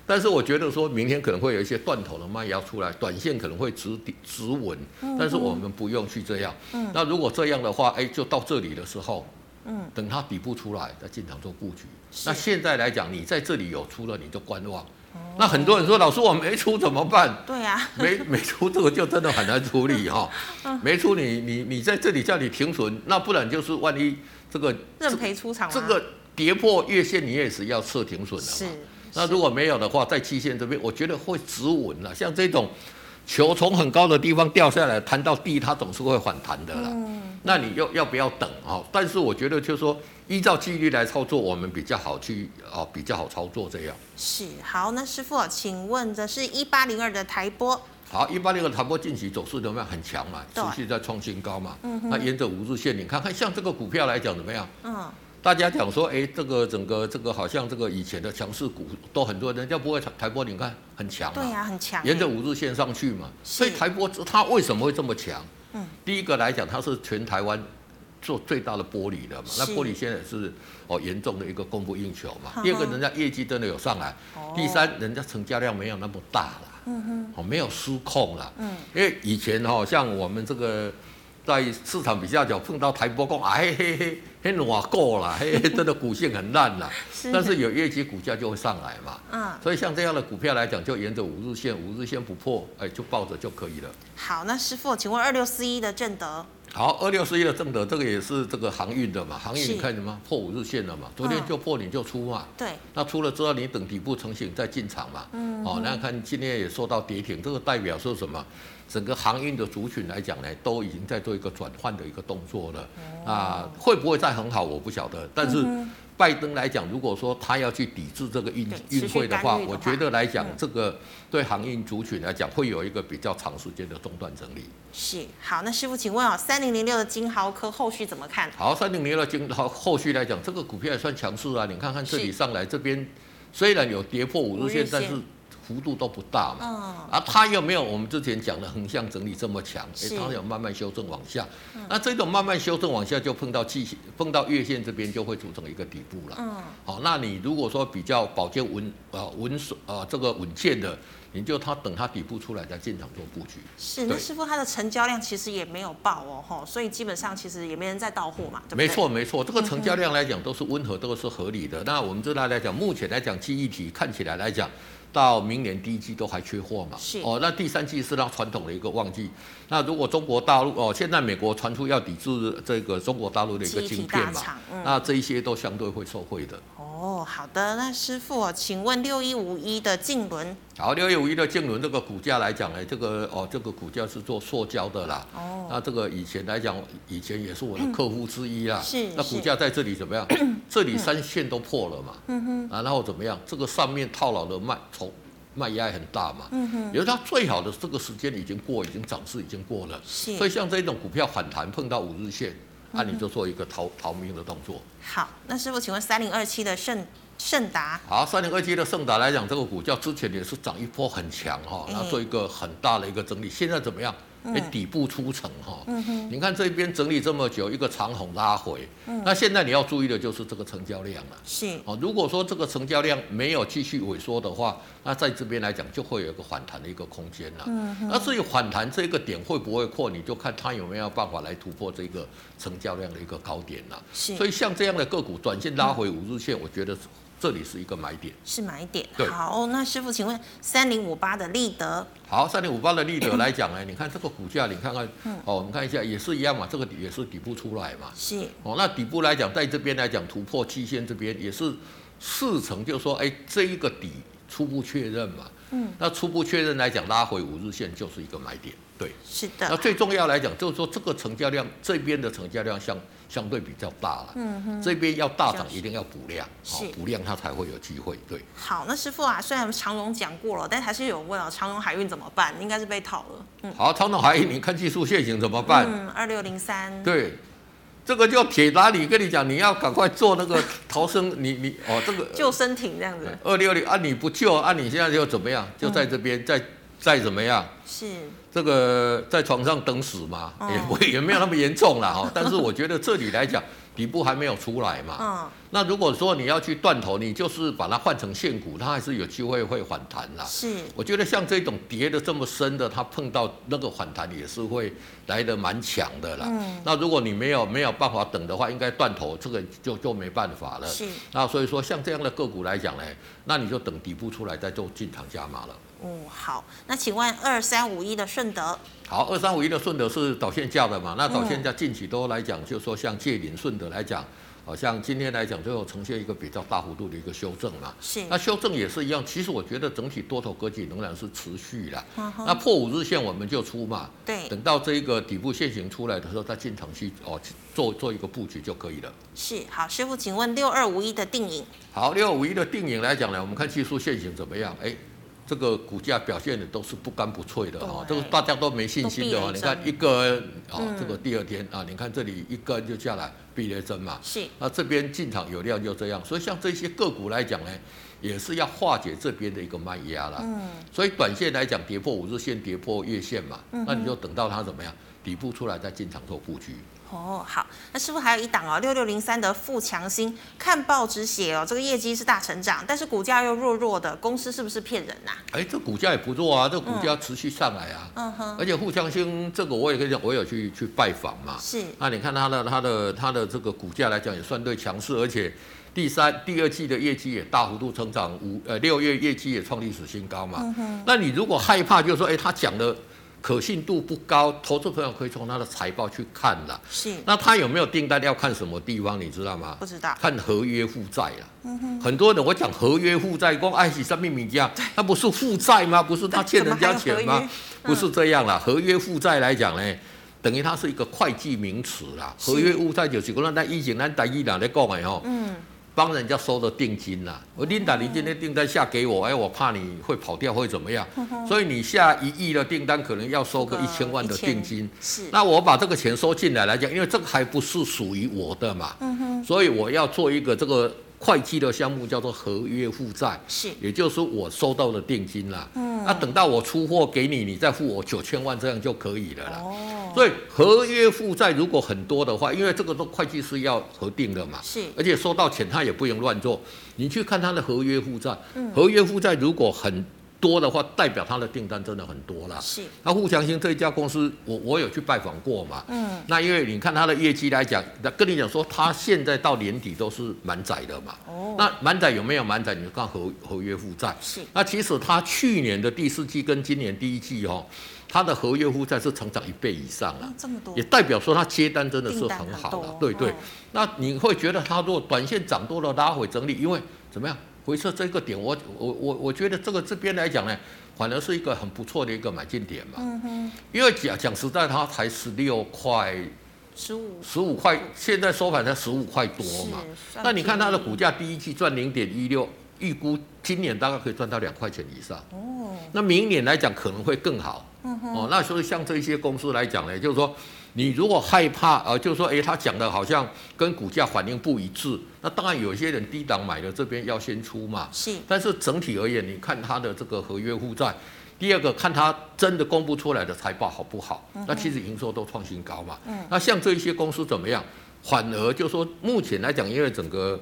但是我觉得说明天可能会有一些断头的卖压出来，短线可能会止底止稳，但是我们不用去这样。嗯，那如果这样的话，哎，就到这里的时候，嗯，等它底部出来再进场做布局。那现在来讲，你在这里有出了，你就观望。那很多人说，老师我没出怎么办？对呀，没没出这个就真的很难处理哈。没出你你你在这里叫你停损，那不然就是万一这个认赔出场，这个跌破月线你也是要设停损的嘛。是。那如果没有的话，在期限这边，我觉得会止稳了。像这种球从很高的地方掉下来，弹到地，它总是会反弹的啦。嗯。那你要要不要等啊？但是我觉得就是说。依照纪律来操作，我们比较好去哦，比较好操作这样。是好，那师傅，请问这是一八零二的台波。好，一八零二台波近期走势怎么样？很强嘛，持续在创新高嘛。嗯哼。那沿着五日线，你看看像这个股票来讲怎么样？嗯。大家讲说，哎，这个整个这个好像这个以前的强势股都很多人家不会台台玻，你看很强。对呀、啊，很强。沿着五日线上去嘛，所以台波它为什么会这么强？嗯。第一个来讲，它是全台湾。做最大的玻璃的嘛，那玻璃现在是哦严重的一个供不应求嘛。第二个，人家业绩真的有上来。第三，人家成交量没有那么大了。嗯哼。哦，没有失控了。嗯。因为以前哈，像我们这个在市场比较久碰到台波讲，哎嘿嘿，很暖过了，嘿，真的股性很烂了。但是有业绩，股价就会上来嘛。嗯。所以像这样的股票来讲，就沿着五日线，五日线不破，哎，就抱着就可以了。好，那师傅，请问二六四一的正德。好，二六四一的正德，这个也是这个航运的嘛，航运你看什么破五日线了嘛？昨天就破，你就出嘛。对。那出了之后，你等底部成型再进场嘛。嗯。哦，那看今天也受到跌停，这个代表说什么？整个航运的族群来讲呢，都已经在做一个转换的一个动作了。啊，会不会再很好，我不晓得。但是拜登来讲，如果说他要去抵制这个运运费的话，我觉得来讲，这个对航运族群来讲，会有一个比较长时间的中断整理。是，好，那师傅，请问啊，三零零六的金豪科后续怎么看？好，三零零六的晶豪后续来讲，这个股票也算强势啊。你看看这里上来这边，虽然有跌破五日线，但是。幅度都不大嘛，嗯、啊，它又没有我们之前讲的横向整理这么强，哎，它有慢慢修正往下，嗯、那这种慢慢修正往下就碰到季线，碰到月线这边就会组成一个底部了，嗯，好，那你如果说比较保健稳啊稳守啊这个稳健的，你就它等它底部出来再进场做布局。是，那师傅它的成交量其实也没有爆哦，吼，所以基本上其实也没人在到货嘛，对不对？没错没错，这个成交量来讲都是温和，都是合理的。那我们这来来讲，目前来讲记忆体看起来来讲。到明年第一季都还缺货嘛？是哦，那第三季是它传统的一个旺季。那如果中国大陆哦，现在美国传出要抵制这个中国大陆的一个晶片嘛，嗯、那这一些都相对会受惠的。哦，好的，那师傅，请问六一五一的净轮。好，六一五一的净轮这个股价来讲呢，这个哦，这个股价是做塑胶的啦。哦。那这个以前来讲，以前也是我的客户之一啦。嗯、是。那股价在这里怎么样？是 *coughs* 这里三线都破了嘛。嗯哼。啊，然后怎么样？这个上面套牢的卖从卖压很大嘛。嗯哼。因为它最好的这个时间已经过，已经涨势已经过了。是。所以像这种股票反弹碰到五日线，那、嗯啊、你就做一个逃逃命的动作。好，那师傅，请问三零二七的盛。盛达好，三零二七的盛达来讲，这个股价之前也是涨一波很强哈，然后做一个很大的一个整理，现在怎么样？哎，底部出城哈，嗯，你看这边整理这么久，一个长虹拉回，嗯，那现在你要注意的就是这个成交量了，是，哦，如果说这个成交量没有继续萎缩的话，那在这边来讲就会有一个反弹的一个空间了，那至于反弹这个点会不会扩，你就看它有没有办法来突破这个成交量的一个高点了，是，所以像这样的个股，短线拉回五日线，我觉得。这里是一个买点，是买点。对，好，那师傅，请问三零五八的立德，好，三零五八的立德 *clears throat* 来讲呢，你看这个股价，你看看，嗯、哦，我们看一下，也是一样嘛，这个底也是底部出来嘛，是。哦，那底部来讲，在这边来讲突破期限这边也是四成，就是说，哎，这一个底初步确认嘛，嗯，那初步确认来讲，拉回五日线就是一个买点，对，是的。那最重要来讲，就是说这个成交量这边的成交量像。相对比较大了，嗯哼，这边要大涨一定要补量，好补量它才会有机会，对。好，那师傅啊，虽然长荣讲过了，但还是有问啊，长荣海运怎么办？应该是被套了。嗯，好，长荣海运，你看技术线型怎么办？嗯，二六零三。对，这个就铁达尼跟你讲，你要赶快做那个 *laughs* 逃生，你你哦，这个救生艇这样子。二六零啊，你不救啊，你现在就怎么样？就在这边再再怎么样？是。这个在床上等死嘛，也不会 *laughs* 也没有那么严重了哈。但是我觉得这里来讲，底部还没有出来嘛。那如果说你要去断头，你就是把它换成现股，它还是有机会会反弹啦。是。我觉得像这种跌的这么深的，它碰到那个反弹也是会来的蛮强的啦。嗯。那如果你没有没有办法等的话，应该断头，这个就就没办法了。是。那所以说像这样的个股来讲呢，那你就等底部出来再做进场加码了。哦，好，那请问二三五一的顺德，好，二三五一的顺德是导线价的嘛？那导线价近期都来讲，嗯、就是说像借领顺德来讲，好像今天来讲，最后呈现一个比较大幅度的一个修正嘛。是，那修正也是一样。其实我觉得整体多头格局仍然是持续的。那破五日线我们就出嘛。对。等到这一个底部线型出来的时候，再进场去哦，做做一个布局就可以了。是，好，师傅，请问六二五一的定影。好，六二五一的定影来讲呢，我们看技术线型怎么样？哎。这个股价表现的都是不干不脆的哈，这个大家都没信心的哦。你看一根啊，这个第二天啊，你看这里一根就下来，避雷针嘛。是。那这边进场有量就这样，所以像这些个股来讲呢，也是要化解这边的一个卖压啦。嗯。所以短线来讲，跌破五日线，跌破月线嘛，嗯、那你就等到它怎么样底部出来再进场做布局。哦，好，那师傅还有一档哦，六六零三的富强新，看报纸写哦，这个业绩是大成长，但是股价又弱弱的，公司是不是骗人呐、啊？哎，这股价也不弱啊，这股价持续上来啊，嗯哼，而且富强新这个我也跟你讲，我有去去拜访嘛，是，那你看它的它的它的这个股价来讲也算对强势，而且第三第二季的业绩也大幅度成长，五呃六月业绩也创历史新高嘛，嗯哼，那你如果害怕，就是说，哎，他讲的。可信度不高，投资朋友可以从他的财报去看的。是，那他有没有订单？要看什么地方？你知道吗？不知道。看合约负债了。嗯哼。很多人我讲合约负债，光爱喜生命名家，那不是负债吗？不是他欠人家钱吗？不是这样啦。合约负债来讲呢，等于它是一个会计名词啦。合约负债就是讲咱以前咱台语人在讲的吼。嗯。帮人家收的定金啦、啊，我琳达，你今天订单下给我，哎，我怕你会跑掉会怎么样？所以你下一亿的订单可能要收个一千万的定金。是，那我把这个钱收进来来讲，因为这个还不是属于我的嘛，所以我要做一个这个。会计的项目叫做合约负债，是，也就是我收到的定金啦。嗯，那、啊、等到我出货给你，你再付我九千万，这样就可以了啦。哦，所以合约负债如果很多的话，因为这个都会计师要核定的嘛。是，而且收到钱他也不用乱做，你去看他的合约负债，嗯，合约负债如果很。多的话，代表他的订单真的很多了。是，那富强兴这一家公司，我我有去拜访过嘛。嗯。那因为你看他的业绩来讲，那跟你讲说，他现在到年底都是满载的嘛。哦。那满载有没有满载？你看合合约负债。是。那其实他去年的第四季跟今年第一季哦，他的合约负债是成长一倍以上了。这么多。也代表说他接单真的是很好了。对对。那你会觉得他如果短线涨多了拉回整理，因为怎么样？回撤这个点，我我我我觉得这个这边来讲呢，反而是一个很不错的一个买进点嘛。嗯哼。因为讲讲实在，它才十六块，十五十五块，现在收盘才十五块多嘛。那你看它的股价，第一季赚零点一六，预估今年大概可以赚到两块钱以上。哦。那明年来讲可能会更好。嗯哼。哦，那所以像这些公司来讲呢，就是说。你如果害怕，呃，就是说，诶，他讲的好像跟股价反应不一致，那当然有些人低档买的这边要先出嘛。是。但是整体而言，你看他的这个合约负债，第二个看他真的公布出来的财报好不好？嗯、那其实营收都创新高嘛。嗯。那像这一些公司怎么样？反而就是说目前来讲，因为整个。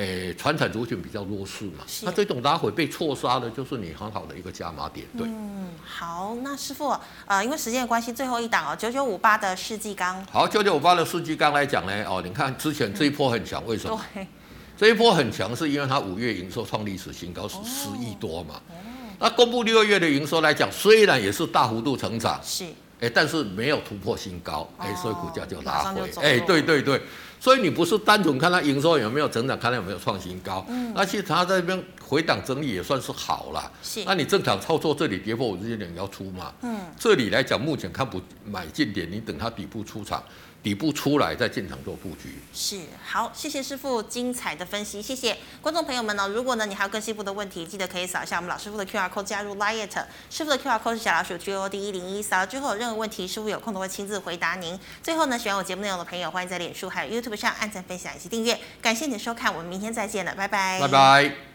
诶，传产族群比较弱势嘛，那这种拉回被错杀的，就是你很好的一个加码点。对，嗯，好，那师傅，呃，因为时间的关系，最后一档哦，九九五八的世纪钢。好，九九五八的世纪钢来讲呢，哦，你看之前这一波很强，为什么？对，这一波很强是因为它五月营收创历史新高，是十亿多嘛。哦。那公布六月的营收来讲，虽然也是大幅度成长，是，哎，但是没有突破新高，哎，所以股价就拉回。哎，对对对。所以你不是单纯看它营收有没有增长，看它有没有创新高。嗯，那其实它在这边回档整理也算是好了。是，那你正常操作这里跌破五日线你要出嘛？嗯，这里来讲目前看不买进点，你等它底部出场。底部出来再进场做布局，是好，谢谢师傅精彩的分析，谢谢观众朋友们呢。如果呢你还有更细部的问题，记得可以扫一下我们老师傅的 QR code 加入 Liet，师傅的 QR code 是小老鼠 G O D 一零一，扫了之后有任何问题，师傅有空都会亲自回答您。最后呢，喜欢我节目内容的朋友，欢迎在脸书还有 YouTube 上按赞、分享以及订阅。感谢你的收看，我们明天再见了，拜拜，拜拜。